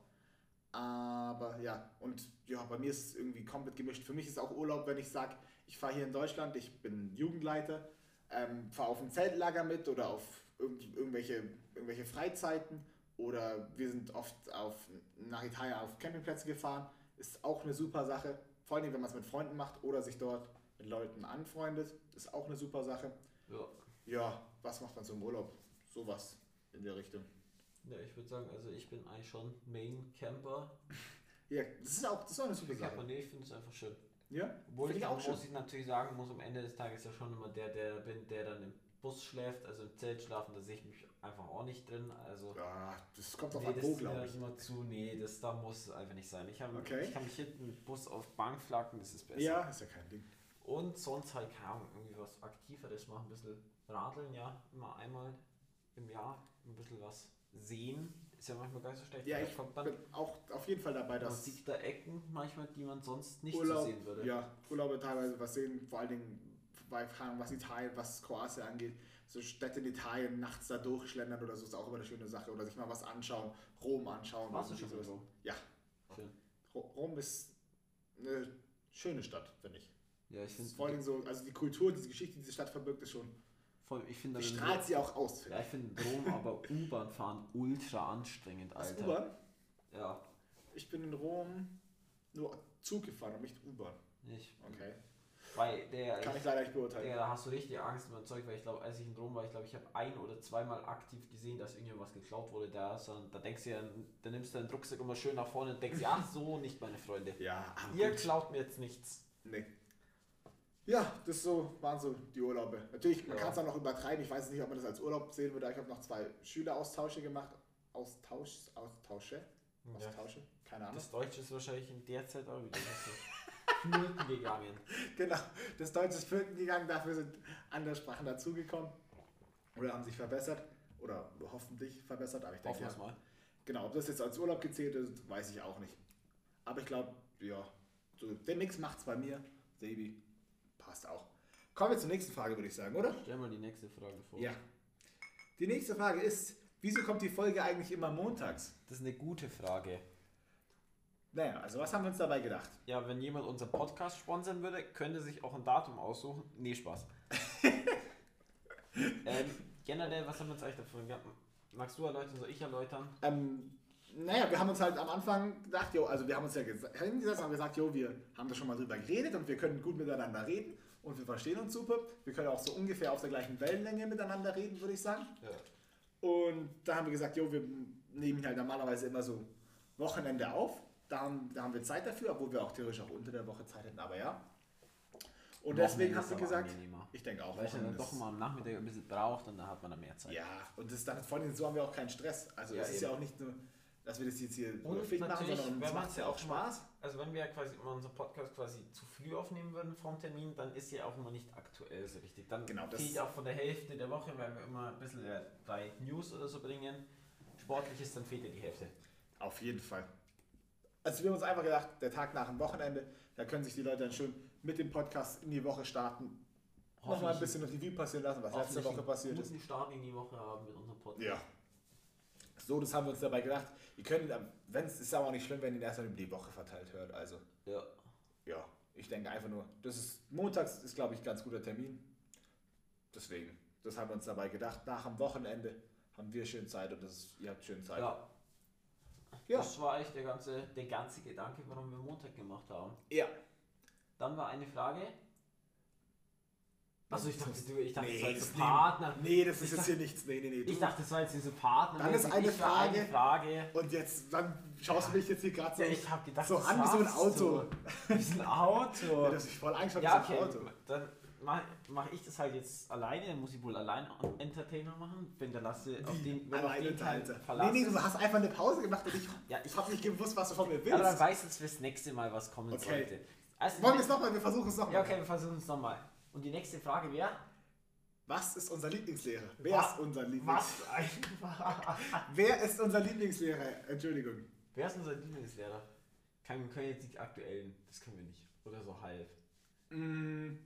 Aber ja, und ja, bei mir ist es irgendwie komplett gemischt. Für mich ist auch Urlaub, wenn ich sage, ich fahre hier in Deutschland, ich bin Jugendleiter, ähm, fahre auf ein Zeltlager mit oder auf irgend, irgendwelche, irgendwelche Freizeiten oder wir sind oft auf, nach Italien auf Campingplätze gefahren. Ist auch eine super Sache. Vor allem, wenn man es mit Freunden macht oder sich dort mit Leuten anfreundet, ist auch eine super Sache. Ja. Ja, was macht man so im Urlaub? Sowas in der Richtung. Ja, ich würde sagen, also ich bin eigentlich schon Main Camper. Ja, das ist auch, das ist auch eine super Camper, Sache. nee, ich finde es einfach schön. Ja, Obwohl ich ich auch muss ich natürlich sagen, muss am Ende des Tages ja schon immer der, der bin, der dann im Bus schläft, also im Zelt schlafen, da sehe ich mich einfach auch nicht drin. Also Ja, das kommt auf nee, an, glaube ich. immer zu, nee, das da muss einfach nicht sein. Ich, hab, Okay. ich kann mich hinten im Bus auf Bank flacken, das ist besser. Ja, ist ja kein Ding. Und sonst halt, keine Ahnung, irgendwie was Aktiveres machen, ein bisschen radeln, ja, immer einmal im Jahr ein bisschen was sehen. Ist ja manchmal gar nicht so schlecht. Ja, ich kommt dann bin auch auf jeden Fall dabei, man dass sieht da Ecken manchmal, die man sonst nicht Urlaub, so sehen würde. ja, Urlaube teilweise was sehen, vor allen Dingen bei Fragen, was Italien, was Kroatien angeht. So Städte in Italien, nachts da durchschlendern oder so ist auch immer eine schöne Sache. Oder sich mal was anschauen, Rom anschauen. Warst du schon in. Rom? Ja. Ro- Rom ist eine schöne Stadt, finde ich. Ja, ich finde Vor Dingen so, also die Kultur, diese Geschichte, die diese Stadt verbirgt, ist schon, Voll, ich finde Die strahlt sie auch aus. Ja, ich finde in Rom aber U-Bahn fahren ultra anstrengend, Alter. U-Bahn? Ja, Ich bin in Rom nur Zug gefahren und nicht U-Bahn. nicht. Okay. Weil der, Kann ich leider nicht beurteilen. der, da hast du richtig Angst mit Zeug, weil ich glaube, als ich in Rom war, ich glaube, ich habe ein oder zweimal aktiv gesehen, dass irgendwas geklaut wurde da. Sondern da denkst du ja, da nimmst du deinen Rucksack immer schön nach vorne und denkst, ja, so nicht, meine Freunde. Ja, aber Ihr gut. klaut mir jetzt nichts. Nee. Ja, das so waren so die Urlaube. Natürlich, man Ja. kann es auch noch übertreiben. Ich weiß nicht, ob man das als Urlaub sehen würde. Ich habe noch zwei Schüleraustausche gemacht. Austausch, Austausche? Ja. Austausche? Keine Ahnung. Das Deutsche ist wahrscheinlich in der Zeit auch wieder so flöten gegangen. Genau, das Deutsche ist flöten gegangen, dafür sind andere Sprachen dazugekommen. Oder haben sich verbessert. Oder hoffentlich verbessert, aber ich denke, Hoffen ja. mal. genau, ob das jetzt als Urlaub gezählt ist, weiß ich auch nicht. Aber ich glaube, ja, so, der Mix macht's bei mir. Sebi, passt auch. Kommen wir zur nächsten Frage, würde ich sagen, oder? Stell mal die nächste Frage vor. Ja. Die nächste Frage ist, wieso kommt die Folge eigentlich immer montags? Das ist eine gute Frage. Naja, also was haben wir uns dabei gedacht? Ja, wenn jemand unseren Podcast sponsern würde, könnte sich auch ein Datum aussuchen. Nee, Spaß. ähm, generell, was haben wir uns eigentlich davon gehabt? Magst du erläutern, soll ich erläutern? Ähm, naja, wir haben uns halt am Anfang gedacht, jo, also wir haben uns ja hingesetzt und haben gesagt, jo, wir haben da schon mal drüber geredet und wir können gut miteinander reden und wir verstehen uns super. Wir können auch so ungefähr auf der gleichen Wellenlänge miteinander reden, würde ich sagen. Ja. Und da haben wir gesagt, jo, wir nehmen halt normalerweise immer so Wochenende auf. Da haben, da haben wir Zeit dafür, obwohl wir auch theoretisch auch unter der Woche Zeit hätten, aber ja. Und deswegen haben wir gesagt, ich denke auch, Weil ich dann doch ist- mal am Nachmittag ein bisschen braucht und dann hat man dann mehr Zeit. Ja, und das dann vor allem so haben wir auch keinen Stress. Also Ja, es ist eben. ja auch nicht nur, dass wir das jetzt hier fit machen, sondern es man macht ja ja auch auch mal- Spaß. Also wenn wir quasi immer unseren Podcast quasi zu früh aufnehmen würden vom Termin, dann ist ja auch immer nicht aktuell so richtig. Dann Genau, das- fehlt ja auch von der Hälfte der Woche, weil wir immer ein bisschen äh, drei News oder so bringen. Sportliches, dann fehlt ja die Hälfte. Auf jeden Fall. Also wir haben uns einfach gedacht, der Tag nach dem Wochenende, da können sich die Leute dann schön mit dem Podcast in die Woche starten. Nochmal ein bisschen Revue passieren lassen, was letzte Woche einen passiert ist. guten Start in die Woche haben mit unserem Podcast. Ja. So, das haben wir uns dabei gedacht. Ihr könnt, wenn es ist aber auch nicht schlimm, wenn ihr ihn erstmal über die Woche verteilt hört. Also, Ja. ja, ich denke einfach nur, das ist montags ist, glaube ich, ein ganz guter Termin. Deswegen, das haben wir uns dabei gedacht. Nach dem Wochenende haben wir schön Zeit und das ist, ihr habt schön Zeit. ja. Ja. Das war eigentlich der ganze, der ganze Gedanke, warum wir Montag gemacht haben. ja. Dann war eine Frage. Also ich dachte, du, ich dachte, Nee, das war jetzt nehmen- Partner. Nee, das Ich ist jetzt hier nichts. Nee, nee, nee. Ich Du- dachte, das war jetzt diese Partner. Dann ist eine Ich Frage. Eine Frage. Und jetzt, dann schaust du mich jetzt hier gerade so, Ja, ich habe gedacht, so an wie so ein Auto. Wie so ein Auto. Ja, das ist voll angeschaut Ja, okay. ein Auto. Dann mache mach ich das halt jetzt alleine. Dann muss ich wohl allein Entertainer machen. Wenn der Lasse auf den, wenn auf Alleine den kein Alter. Nee, nee, du hast einfach eine Pause gemacht und ich, Ja, ich habe nicht gewusst, was du von mir Aber dann willst. weiß jetzt fürs nächste Mal, was kommen Okay. sollte. Also, Wollen wir es nochmal? Wir versuchen es nochmal. Ja, okay, wir versuchen es nochmal. Und die nächste Frage wäre: Was ist unser Lieblingslehrer? Wer Was- ist unser Lieblings Was? Wer ist unser Lieblingslehrer? Entschuldigung. Wer ist unser Lieblingslehrer? Kann, wir können jetzt nicht aktuellen, das können wir nicht. Oder so halb. Mm,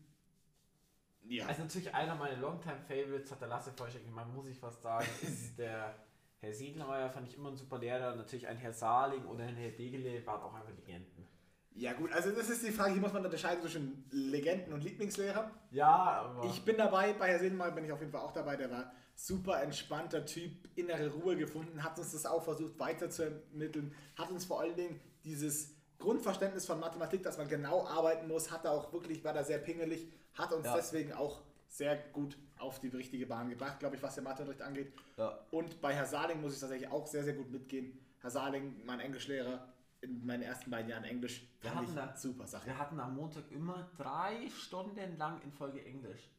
ja. Also natürlich einer meiner Longtime-Favorites, hat der Lasse schon gemacht, muss ich fast sagen, ist der Herr Siedlermeier, fand ich immer ein super Lehrer. Natürlich ein Herr Saling oder ein Herr Degele waren auch einfach Legenden. ja gut, also das ist die Frage, hier muss man unterscheiden zwischen Legenden und Lieblingslehrer. Ja, aber... Ich bin dabei, bei Herr Seelenmal bin ich auf jeden Fall auch dabei, der war super entspannter Typ, innere Ruhe gefunden, hat uns das auch versucht weiterzuermitteln, hat uns vor allen Dingen dieses Grundverständnis von Mathematik, dass man genau arbeiten muss, hat er auch wirklich, war da sehr pingelig, hat uns Ja. deswegen auch sehr gut auf die richtige Bahn gebracht, glaube ich, was der Matheunterricht angeht. ja. Und bei Herr Saling muss ich tatsächlich auch sehr, sehr gut mitgehen. Herr Saling, mein Englischlehrer, in meinen ersten beiden Jahren Englisch, Wir hatten ich da- super Sache. Wir hatten am Montag immer drei Stunden lang in Folge Englisch.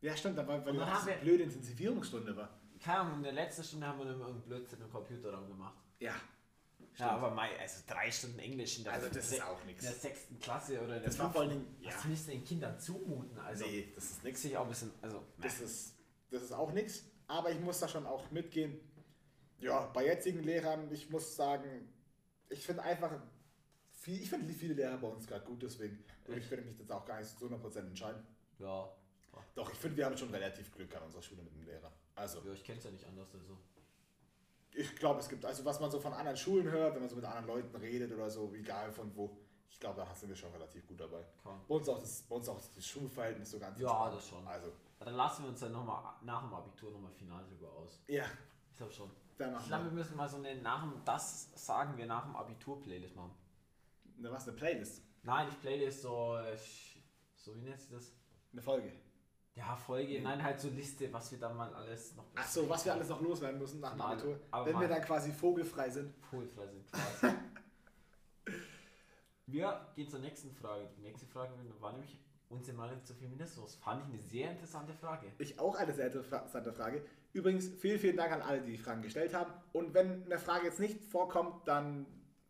Ja, stimmt, weil, weil das eine blöde Intensivierungsstunde war. Keine Ahnung, in der letzten Stunde haben wir dann irgendeinen Blödsinn im Computerraum gemacht. Ja. Ja, aber Mai, also drei Stunden Englisch in der, Also das ist auch in der sechsten Klasse oder in der Das war vor allen fünften. Dingen- ja. Was willst du den Kindern zumuten? Also, nee, das ist das nichts. sehe ich auch ein bisschen, also, Das ist, das ist auch nichts. Aber ich muss da schon auch mitgehen. Ja, bei jetzigen Lehrern, ich muss sagen, ich finde einfach, viel, ich finde viele Lehrer bei uns gerade gut, deswegen würde ich könnte mich jetzt auch gar nicht zu 100% entscheiden. ja. Doch, ich finde, wir haben schon relativ Glück an unserer Schule mit dem Lehrer. Also, Ja, ich kenne es ja nicht anders. Also. Ich glaube, es gibt, also was man so von anderen Schulen hört, wenn man so mit anderen Leuten redet oder so, egal von wo, ich glaube, da sind wir schon relativ gut dabei. Bei uns auch das, bei uns auch das Schulverhältnis so ganz Ja, das schon. Also, Dann lassen wir uns dann nochmal nach dem Abitur nochmal final drüber aus. Ja, Ich glaube schon. dann Ich glaube, wir. müssen mal so eine nach dem, das sagen wir nach dem Abitur-Playlist machen. Na, was, eine Playlist? Nein, nicht Playlist, so, äh, so wie nennt sich das? Eine Folge. Ja, Folge, nein, halt so Liste, was wir dann mal alles noch Ach so, was wir alles noch loswerden müssen nach dem Mal- Abitur. aber Wenn wir mal- dann quasi vogelfrei sind. Polfrei sind quasi. wir gehen zur nächsten Frage. Die nächste Frage war nämlich unsere Meinung zu Feminismus. Fand ich eine sehr interessante Frage. Ich auch eine sehr interessante Frage. Übrigens, vielen, vielen Dank an alle, die die Fragen gestellt haben. Und wenn eine Frage jetzt nicht vorkommt, dann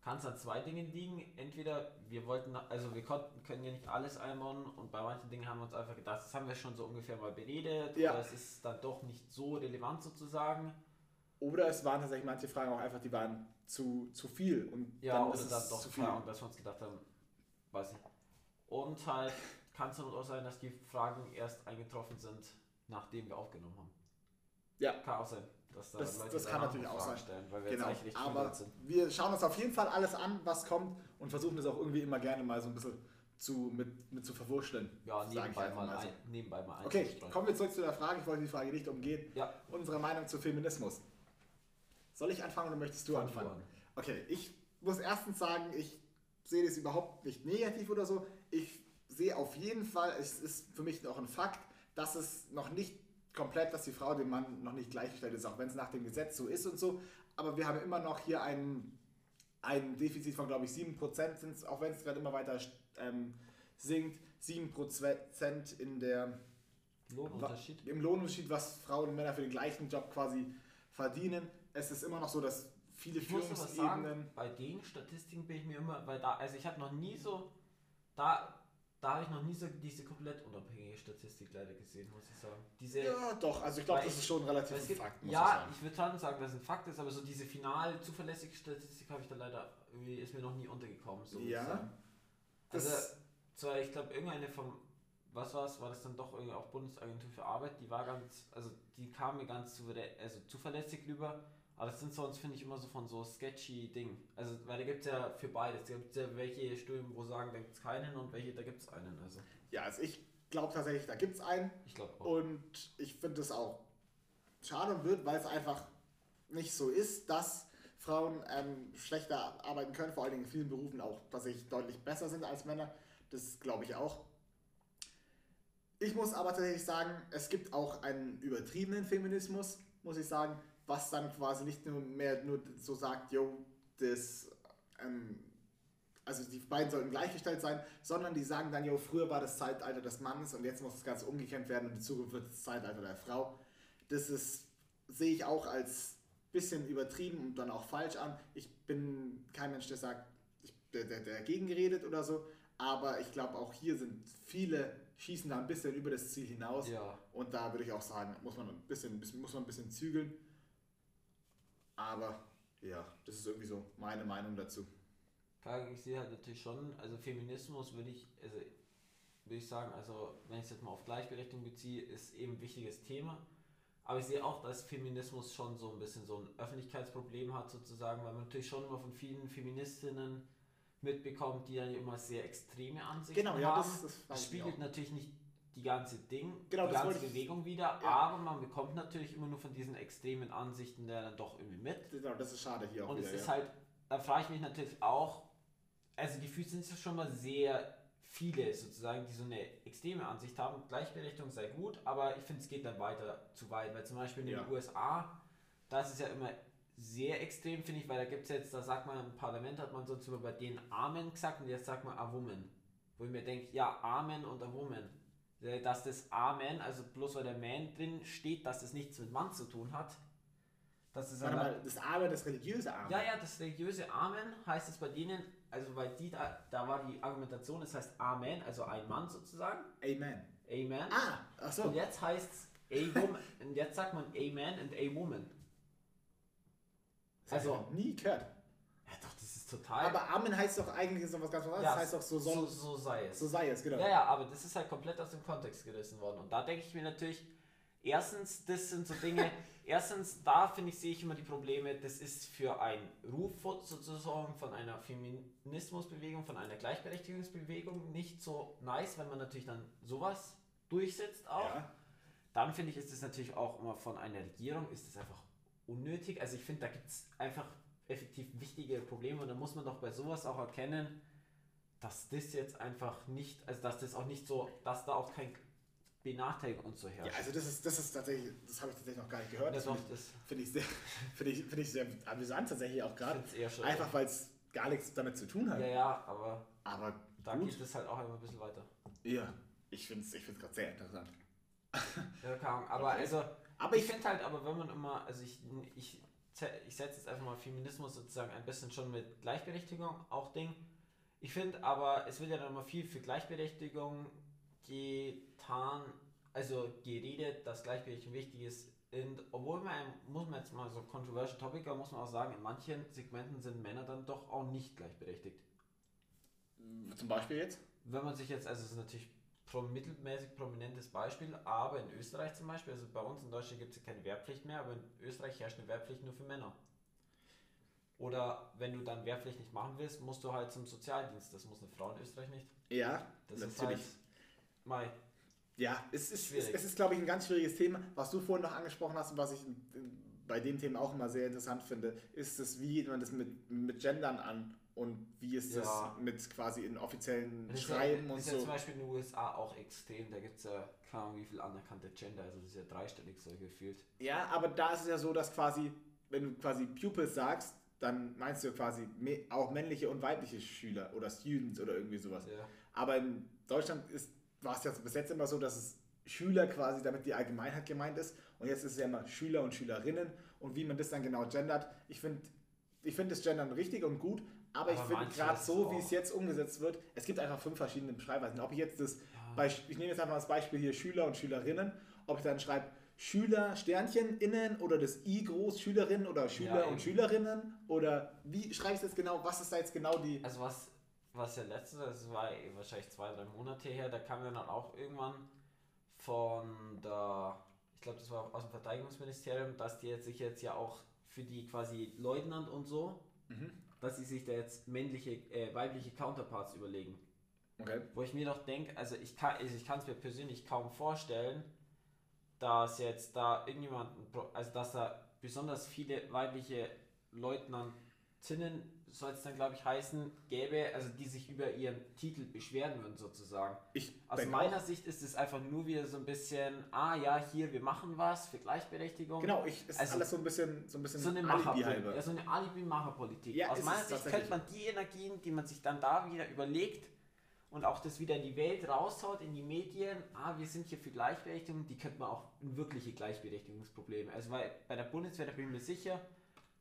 Kann es an zwei Dingen liegen. Entweder wir wollten, also wir konnten, können ja nicht alles einbauen und bei manchen Dingen haben wir uns einfach gedacht, das haben wir schon so ungefähr mal beredet Ja. oder es ist dann doch nicht so relevant sozusagen. Oder es waren tatsächlich manche Fragen auch einfach, die waren zu, zu viel. Und Ja, dann ist es dann doch zu viel. Fragen, dass wir uns gedacht haben, weiß nicht. Und halt kann es dann auch sein, dass die Fragen erst eingetroffen sind, nachdem wir aufgenommen haben. Ja. Kann auch sein, dass da Das- Leute das kann natürlich auch sein. stellen, weil wir Genau, jetzt aber sind. wir schauen uns auf jeden Fall alles an, was kommt und versuchen das auch irgendwie immer gerne mal so ein bisschen zu, mit, mit zu verwurschteln. Ja, nebenbei mal, mal so. ein, nebenbei mal Okay, einzustreuen. kommen wir zurück zu der Frage. Ich wollte die Frage nicht umgehen. Ja, Unsere Meinung zu Feminismus. Soll ich anfangen oder möchtest du fang anfangen? an. Okay, ich muss erstens sagen, ich sehe das überhaupt nicht negativ oder so. Ich sehe auf jeden Fall, es ist für mich auch ein Fakt, dass es noch nicht komplett, dass die Frau dem Mann noch nicht gleichgestellt ist, auch wenn es nach dem Gesetz so ist und so. Aber wir haben immer noch hier ein, ein Defizit von, glaube ich, 7%, sind's, auch wenn es gerade immer weiter ähm, sinkt. 7% in der Lohnunterschied. im Lohnunterschied, was Frauen und Männer für den gleichen Job quasi verdienen. Es ist immer noch so, dass viele Ich muss aber sagen, Führungsebenen. bei den Statistiken bin ich mir immer, weil da, also ich habe noch nie so, da, da habe ich noch nie so diese komplett unabhängige Statistik leider gesehen, muss ich sagen. Diese, Ja, doch, also ich glaube, das ich- ist schon relativ ein gibt, Fakt, ich ja, sagen. ich würde schon sagen, dass es ein Fakt ist, aber so diese final zuverlässige Statistik habe ich da leider, irgendwie ist mir noch nie untergekommen, so Ja, ich. Also, zwar, ich glaube, irgendeine vom, was war es, war das dann doch irgendwie auch Bundesagentur für Arbeit, die war ganz, also die kam mir ganz souverän, also zuverlässig rüber, aber das sind sonst, finde ich, immer so von so sketchy Dingen. Also, weil da gibt es ja für beides, da gibt es ja welche Studien, wo sagen, da gibt es keinen und welche, da gibt es einen, also ja, also ich glaube tatsächlich, da gibt es einen ich glaube auch. und ich finde es auch schade und blöd, weil es einfach nicht so ist, dass Frauen ähm, schlechter arbeiten können, vor allen Dingen in vielen Berufen auch tatsächlich deutlich besser sind als Männer. Das glaube ich auch. Ich muss aber tatsächlich sagen, es gibt auch einen übertriebenen Feminismus, muss ich sagen, was dann quasi nicht nur mehr nur so sagt, yo, das, ähm, also die beiden sollten gleichgestellt sein, sondern die sagen dann, yo, früher war das Zeitalter des Mannes und jetzt muss das Ganze umgekehrt werden und in Zukunft wird das Zeitalter der Frau. Das ist, sehe ich auch als bisschen übertrieben und dann auch falsch an. Ich bin kein Mensch, der sagt, ich, der, der, der dagegen geredet oder so, aber ich glaube auch hier sind viele schießen da ein bisschen über das Ziel hinaus Ja, und da würde ich auch sagen, muss man ein bisschen, muss man ein bisschen zügeln. Aber ja, das ist irgendwie so meine Meinung dazu. Klar, ich sehe halt natürlich schon, also Feminismus würde ich, also würde ich sagen, also wenn ich es jetzt mal auf Gleichberechtigung beziehe, ist eben ein wichtiges Thema. Aber ich sehe auch, dass Feminismus schon so ein bisschen so ein Öffentlichkeitsproblem hat sozusagen, weil man natürlich schon immer von vielen Feministinnen mitbekommt, die dann immer sehr extreme Ansichten Genau, ja, haben. das, das Das weiß ich spiegelt natürlich nicht die ganze Ding, Genau, die ganze wollte ich- Bewegung wieder, Ja. aber man bekommt natürlich immer nur von diesen extremen Ansichten der dann doch irgendwie mit. Genau, das ist schade hier auch Und wieder. es ist ja. halt, da frage ich mich natürlich auch, also gefühlt sind es schon mal sehr viele sozusagen, die so eine extreme Ansicht haben. Gleichberechtigung sei gut, aber ich finde, es geht dann weiter zu weit, weil zum Beispiel in den Ja. USA, da ist es ja immer sehr extrem, finde ich, weil da gibt es jetzt, da sagt man im Parlament, hat man sonst immer bei denen Amen gesagt und jetzt sagt man a woman. Wo ich mir denke, ja, Amen und a woman. Äh, Dass das Amen, also bloß weil der Man drin steht, dass das nichts mit Mann zu tun hat. Das ist Warte aber- mal, das Amen, das religiöse Amen. ja, ja, das religiöse Amen heißt es bei denen, also weil die da, da war die Argumentation, es heißt Amen, also ein Mann sozusagen, Amen. Amen. Ah, ach so. Und jetzt heißt es a woman, und jetzt sagt man Amen and a woman. Das also nie gehört. Ist total. Aber Amen heißt doch eigentlich doch was ganz anderes. ja, das heißt doch so, so, so sei es. so sei es, genau. Ja, ja, aber das ist halt komplett aus dem Kontext gerissen worden. Und da denke ich mir natürlich, erstens, das sind so Dinge, erstens, da finde ich, sehe ich immer die Probleme, das ist für einen Ruf sozusagen von einer Feminismusbewegung, von einer Gleichberechtigungsbewegung nicht so nice, wenn man natürlich dann sowas durchsetzt auch. Ja. dann finde ich, ist es natürlich auch immer von einer Regierung, ist es einfach unnötig. Also ich finde, da gibt es einfach effektiv wichtige Probleme und da muss man doch bei sowas auch erkennen, dass das jetzt einfach nicht, also dass das auch nicht so, dass da auch kein Benachteiligung und so herrscht. Ja, also das ist, das ist tatsächlich, das habe ich tatsächlich noch gar nicht gehört. Das finde ich, finde ich, sehr, finde ich, finde ich sehr amüsant tatsächlich auch gerade. Einfach weil es gar nichts damit zu tun hat. ja, ja, aber Aber da gut. geht es halt auch immer ein bisschen weiter. Ja, ich finde es ich find's gerade sehr interessant. Ja, Ahnung. Aber Okay. also, Aber ich ich, finde halt, aber wenn man immer, also ich, ich, ich setze jetzt einfach mal Feminismus sozusagen ein bisschen schon mit Gleichberechtigung auch Ding. Ich finde aber, es wird ja dann immer viel für Gleichberechtigung getan, also geredet, dass Gleichberechtigung wichtig ist. Und obwohl man, muss man jetzt mal so controversial topic, muss man auch sagen, in manchen Segmenten sind Männer dann doch auch nicht gleichberechtigt. zum Beispiel jetzt? Wenn man sich jetzt, also es ist natürlich mittelmäßig prominentes Beispiel, aber in Österreich zum Beispiel, also bei uns in Deutschland gibt es ja keine Wehrpflicht mehr, aber in Österreich herrscht eine Wehrpflicht nur für Männer. Oder wenn du dann Wehrpflicht nicht machen willst, musst du halt zum Sozialdienst. Das muss eine Frau in Österreich nicht. Ja, Das natürlich. ist halt. Mei, Ja, es ist, Schwierig. es ist, glaube ich, ein ganz schwieriges Thema. Was du vorhin noch angesprochen hast und was ich bei dem Thema auch immer sehr interessant finde, ist es, wie man das mit, mit Gendern an und wie ist Ja. das mit quasi in offiziellen das Schreiben ja, und ist ja so. zum Beispiel in den USA auch extrem. Da gibt es ja keine Ahnung, wie viel anerkannte Gender, also das ist ja dreistellig so gefühlt. Ja, aber da ist es ja so, dass quasi, wenn du quasi Pupils sagst, dann meinst du quasi auch männliche und weibliche Schüler oder Students oder irgendwie sowas. Ja. Aber in Deutschland ist, war es ja bis jetzt immer so, dass es Schüler quasi damit die Allgemeinheit gemeint ist. Und jetzt ist es ja immer Schüler und Schülerinnen. Und wie man das dann genau gendert, ich finde ich find das Gendern richtig und gut. Aber, ich finde gerade so, wie es jetzt umgesetzt wird, es gibt einfach fünf verschiedene Beschreibweisen. Ob ich jetzt das, Ja. ich nehme jetzt einfach das Beispiel hier Schüler und Schülerinnen, ob ich dann schreibe Schüler, Sternchen, innen oder das I groß, Schülerinnen oder Schüler Ja, und. Schülerinnen oder wie schreibe ich das genau, was ist da jetzt genau die... Also was, was ja letztes, das war eh wahrscheinlich zwei, drei Monate her, da kam ja dann auch irgendwann von der, ich glaube das war aus dem Verteidigungsministerium, dass die jetzt sich jetzt ja auch für die quasi Leutnant und so, Mhm. Dass sie sich da jetzt männliche, äh, weibliche Counterparts überlegen. Okay. Wo ich mir doch denke, also ich kann also ich kann es mir persönlich kaum vorstellen, dass jetzt da irgendjemand, also dass da besonders viele weibliche Leutnantinnen, soll es dann glaube ich heißen, gäbe, also die sich über ihren Titel beschweren würden sozusagen. Ich Aus meiner auch- Sicht ist es einfach nur wieder so ein bisschen, ah ja, hier, wir machen was für Gleichberechtigung. Genau, ich, es ist Also- alles so ein bisschen, so ein bisschen So eine Alibi Macherpolitik. halber. Ja, so eine Alibi-Macherpolitik. Ja, Aus ist meiner Sicht könnte man die Energien, die man sich dann da wieder überlegt und auch das wieder in die Welt raushaut, in die Medien, ah, wir sind hier für Gleichberechtigung, die könnte man auch in wirkliche Gleichberechtigungsprobleme. Also weil bei der Bundeswehr, da bin ich mir sicher,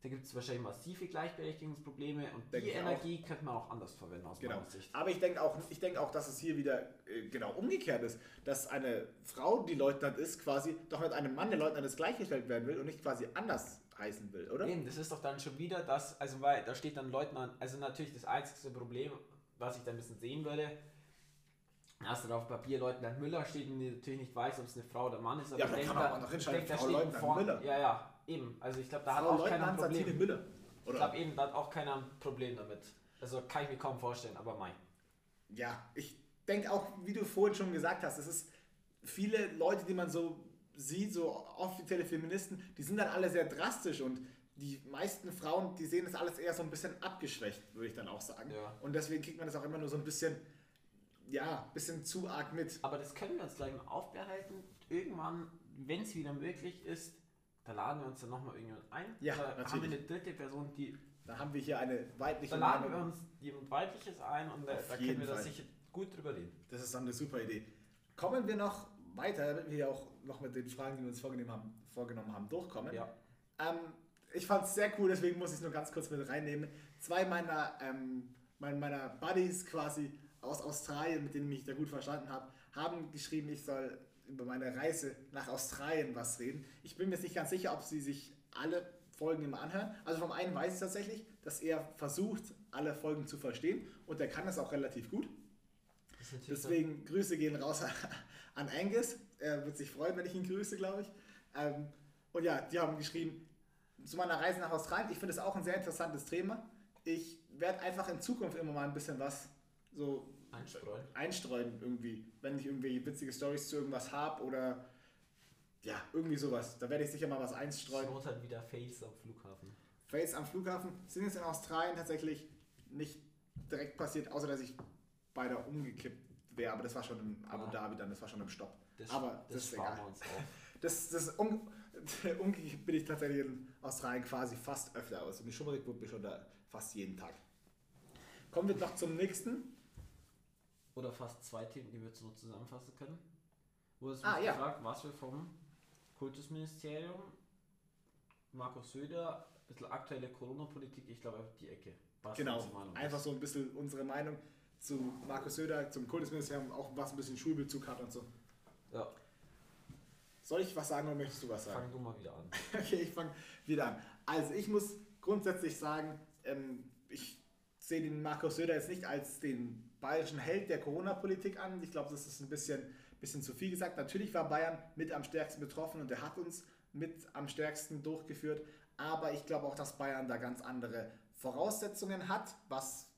da gibt es wahrscheinlich massive Gleichberechtigungsprobleme und Denke die ich auch. Energie könnte man auch anders verwenden aus Genau. meiner Sicht. Aber ich denke auch, ich denke auch, dass es hier wieder äh, genau umgekehrt ist, dass eine Frau, die Leutnant ist, quasi doch mit einem Mann, der Leutnant ist, gleichgestellt werden will und nicht quasi anders heißen will, oder? Eben, das ist doch dann schon wieder das, also weil da steht dann Leutnant, also natürlich das einzigste Problem, was ich da ein bisschen sehen würde, hast du da auf Papier Leutnant Müller steht und natürlich nicht weiß, ob es eine Frau oder Mann ist, aber Ja, ich denke, kann man da, denke, da Frau steht ein Leutnant Vor- Müller. Ja, ja, eben. Also ich glaube, da hat auch keiner ein Leutnant Problem. Müller. Ich Oder? glaube eben, da hat auch keiner ein Problem damit. Also kann ich mir kaum vorstellen, aber mein. Ja, ich denke auch, wie du vorhin schon gesagt hast, es ist viele Leute, die man so sieht, so offizielle Feministen, die sind dann alle sehr drastisch und die meisten Frauen, die sehen das alles eher so ein bisschen abgeschwächt, würde ich dann auch sagen. Ja. Und deswegen kriegt man das auch immer nur so ein bisschen, ja, ein bisschen zu arg mit. Aber das können wir uns gleich mal aufbehalten. Irgendwann, wenn es wieder möglich ist, da laden wir uns dann nochmal irgendjemand ein. Ja, da haben wir natürlich. eine dritte Person, die Da haben wir hier eine weibliche Da laden wir Meinung. uns jemand Weibliches ein und da, da können wir da sicher gut drüber reden. Das ist dann eine super Idee. Kommen wir noch weiter, damit wir auch noch mit den Fragen, die wir uns vorgenommen haben, vorgenommen haben durchkommen. Ja. Ähm, ich fand es sehr cool, deswegen muss ich es nur ganz kurz mit reinnehmen. Zwei meiner, ähm, mein- meiner Buddies quasi aus Australien, mit denen ich da gut verstanden habe, haben geschrieben, ich soll über meine Reise nach Australien was reden. Ich bin mir jetzt nicht ganz sicher, ob sie sich alle Folgen immer anhören. Also vom einen weiß ich tatsächlich, dass er versucht, alle Folgen zu verstehen und er kann das auch relativ gut. Deswegen Grüße gehen raus an Angus. Er wird sich freuen, wenn ich ihn grüße, glaube ich. Ähm, und ja, die haben geschrieben, zu meiner Reise nach Australien, ich finde es auch ein sehr interessantes Thema. Ich werde einfach in Zukunft immer mal ein bisschen was so einstreuen. einstreuen irgendwie, wenn ich irgendwie witzige Stories zu irgendwas habe oder Ja, irgendwie sowas. Da werde ich sicher mal was einstreuen. Schrot halt wieder Face am Flughafen. Face am Flughafen sind jetzt in Australien tatsächlich nicht direkt passiert, außer dass ich beinahe umgekippt wäre. Aber das war schon im Abu Ah. Dhabi dann, das war schon im Stopp. Das, Aber das das ist egal. wir uns auf. Das, das um, umgekehrt bin ich tatsächlich in Australien quasi fast öfter aus. Und schummrig wurde mir schon da fast jeden Tag. Kommen wir noch zum nächsten. Oder fast zwei Themen, die wir jetzt noch zusammenfassen können. Wurde es Ah, ja. gefragt, was wir vom Kultusministerium, Markus Söder, ein bisschen aktuelle Corona-Politik, ich glaube die Ecke. Was Genau, einfach so ein bisschen unsere Meinung zu Markus Söder, zum Kultusministerium, auch was ein bisschen Schulbezug hat und so. Ja, Soll ich was sagen oder möchtest du was sagen? fang du mal wieder an. Okay, ich fange wieder an. Also ich muss grundsätzlich sagen, ähm, ich sehe den Markus Söder jetzt nicht als den bayerischen Held der Corona-Politik an. Ich glaube, das ist ein bisschen, bisschen zu viel gesagt. Natürlich war Bayern mit am stärksten betroffen und er hat uns mit am stärksten durchgeführt. Aber ich glaube auch, dass Bayern da ganz andere Voraussetzungen hat, was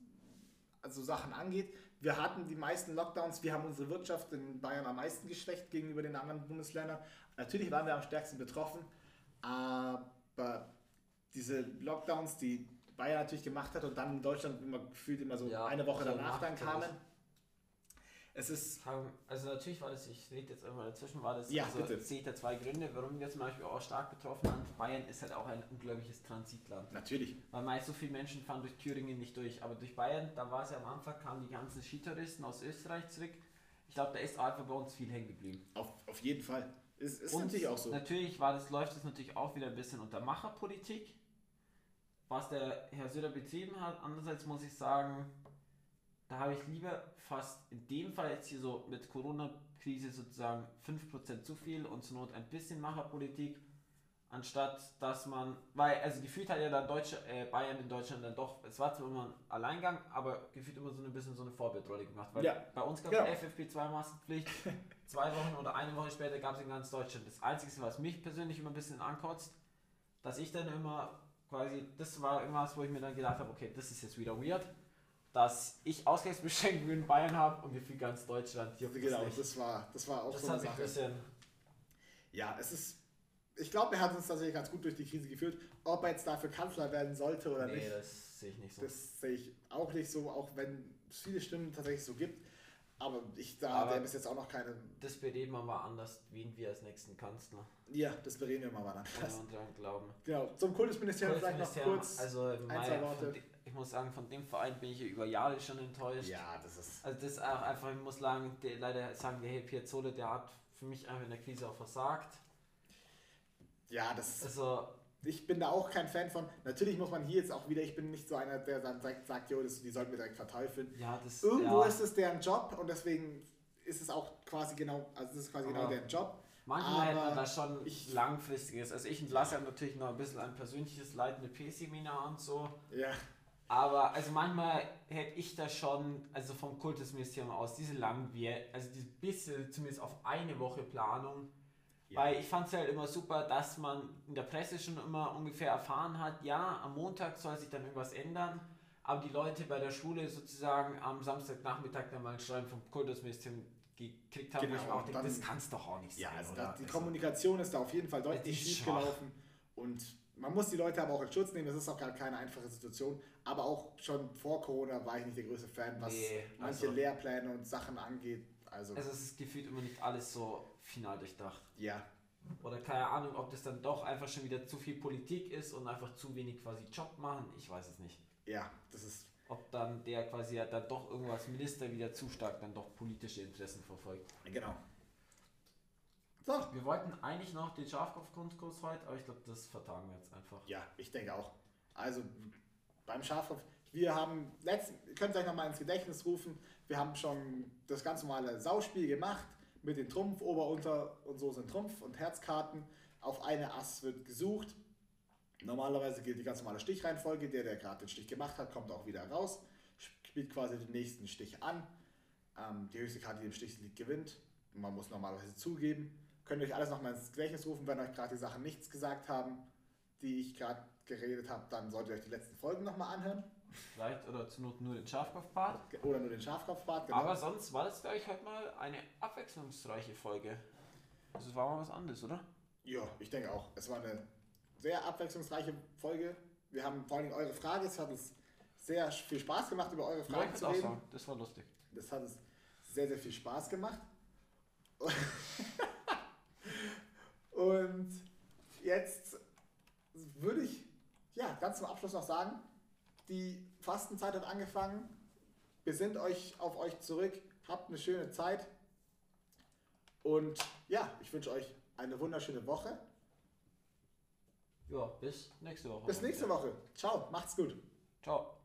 also Sachen angeht. Wir hatten die meisten Lockdowns, wir haben unsere Wirtschaft in Bayern am meisten geschwächt gegenüber den anderen Bundesländern. Natürlich waren wir am stärksten betroffen, aber diese Lockdowns, die Bayern natürlich gemacht hat und dann in Deutschland immer gefühlt immer so Ja, eine Woche so danach dann kamen. Es ist, Also natürlich war das, ich rede jetzt einmal dazwischen, war das, Ja, also bitte. sehe ich da zwei Gründe, warum wir zum Beispiel auch stark betroffen sind. Bayern ist halt auch ein unglaubliches Transitland. natürlich, Weil meist so viele Menschen fahren durch Thüringen nicht durch. Aber durch Bayern, da war es ja am Anfang, kamen die ganzen Skitouristen aus Österreich zurück. Ich glaube, da ist einfach bei uns viel hängen geblieben. auf, auf jeden Fall. Ist Und natürlich auch so. Natürlich war das, läuft es natürlich auch wieder ein bisschen unter Macherpolitik, was der Herr Söder betrieben hat. Andererseits muss ich sagen, da habe ich lieber fast in dem Fall jetzt hier so mit Corona-Krise sozusagen 5% zu viel und zur Not ein bisschen Macherpolitik, anstatt dass man, weil, also gefühlt hat ja dann Deutsche, äh, Bayern in Deutschland dann doch, es war zwar immer ein Alleingang, aber gefühlt immer so ein bisschen so eine Vorbildrolle gemacht, weil Ja. bei uns gab es FFP2-Maskenpflicht, zwei Wochen oder eine Woche später gab es in ganz Deutschland. Das Einzige, was mich persönlich immer ein bisschen ankotzt, dass ich dann immer quasi, das war irgendwas, wo ich mir dann gedacht habe, okay, das ist jetzt wieder weird, dass ich Ausgleichsbeschränkungen in Bayern habe und gefühlt ganz Deutschland hier genau, das war, das war auch das so eine mich ein Sache. bisschen, Ja, es ist. Ich glaube, er hat uns tatsächlich ganz gut durch die Krise geführt. Ob er jetzt dafür Kanzler werden sollte oder nee, nicht, das sehe ich nicht so. das sehe ich auch nicht so, auch wenn es viele Stimmen tatsächlich so gibt. Aber ich da Aber- hat er bis jetzt auch noch keine. Das bereden wir mal anders, wen wir als nächsten Kanzler. Ja, das bereden wir mal dann. Wenn wir dran glauben. Genau, zum Kultusministerium vielleicht noch Kultusministerium, kurz. Also im Mai, de, ich muss sagen, von dem Verein bin ich über Jahre schon enttäuscht. ja, das ist. Also das ist auch einfach, ich muss sagen, der, leider sagen wir, hey, Piazzolo, der hat für mich einfach in der Krise auch versagt. Ja, das ist. Also, Ich bin da auch kein Fan von. Natürlich muss man hier jetzt auch wieder, ich bin nicht so einer, der dann direkt sagt, jo, das, die sollten wir direkt verteufeln. ja, das Irgendwo ja, ist es deren Job und deswegen ist es auch quasi genau, also das ist quasi genau Aber- deren Job. manchmal hätte man da schon ich- langfristiges. Also ich entlasse ja natürlich noch ein bisschen ein persönliches Leid mit P-Seminar und so. Ja, Aber also manchmal hätte ich da schon, also vom Kultusministerium aus, diese langwier, also diese bisschen zumindest auf eine Woche Planung. Ja. Weil ich fand es halt immer super, dass man in der Presse schon immer ungefähr erfahren hat, ja, am Montag soll sich dann irgendwas ändern, aber die Leute bei der Schule sozusagen am Samstagnachmittag dann mal ein Schreiben vom Kultusministerium gekriegt haben, Genau, auch denke, das kann es doch auch nicht Ja, sein, also oder? die Also- Kommunikation ist da auf jeden Fall deutlich schief gelaufen und man muss die Leute aber auch in Schutz nehmen. Das ist auch gar keine einfache Situation. Aber auch schon vor Corona war ich nicht der größte Fan, was Nee, manche also- Lehrpläne und Sachen angeht. Also, es ist gefühlt immer nicht alles so final durchdacht. ja, Oder keine Ahnung, ob das dann doch einfach schon wieder zu viel Politik ist und einfach zu wenig quasi Job machen. Ich weiß es nicht. ja, das ist Ob dann der quasi ja dann doch irgendwas Minister wieder zu stark dann doch politische Interessen verfolgt. genau. So, Wir wollten eigentlich noch den Schafkopf-Grundkurs heute, aber ich glaube, das vertagen wir jetzt einfach. ja, ich denke auch. Also beim Schafkopf, wir haben letzten, ihr könnt euch nochmal ins Gedächtnis rufen, wir haben schon das ganz normale Sauspiel gemacht mit den Trumpf, Ober, Unter und so sind Trumpf und Herzkarten. Auf eine Ass wird gesucht. Normalerweise gilt die ganz normale Stichreihenfolge. Der, der gerade den Stich gemacht hat, kommt auch wieder raus, spielt quasi den nächsten Stich an. Ähm, die höchste Karte, die im Stich liegt, gewinnt. Man muss normalerweise zugeben. Könnt ihr euch alles nochmal ins Gedächtnis rufen, wenn euch gerade die Sachen nichts gesagt haben, die ich gerade geredet habe, dann solltet ihr euch die letzten Folgen nochmal anhören. Vielleicht oder zur Not nur den Schafkopf-Part. Oder nur den Schafkopfbart. genau. Aber sonst war das, glaube ich, heute mal eine abwechslungsreiche Folge. Das war mal was anderes, oder? Ja, ich denke auch. Es war eine sehr abwechslungsreiche Folge. Wir haben vor allem eure Frage. Es hat uns sehr viel Spaß gemacht, über eure Fragen zu reden. sagen, das war lustig. Das hat uns sehr, sehr viel Spaß gemacht. Und jetzt würde ich ja ganz zum Abschluss noch sagen, die Fastenzeit hat angefangen. Besinnt euch auf euch zurück, habt eine schöne Zeit. Und ja, ich wünsche euch eine wunderschöne Woche. Ja, bis nächste Woche. Bis nächste Woche. Ciao, macht's gut. Ciao.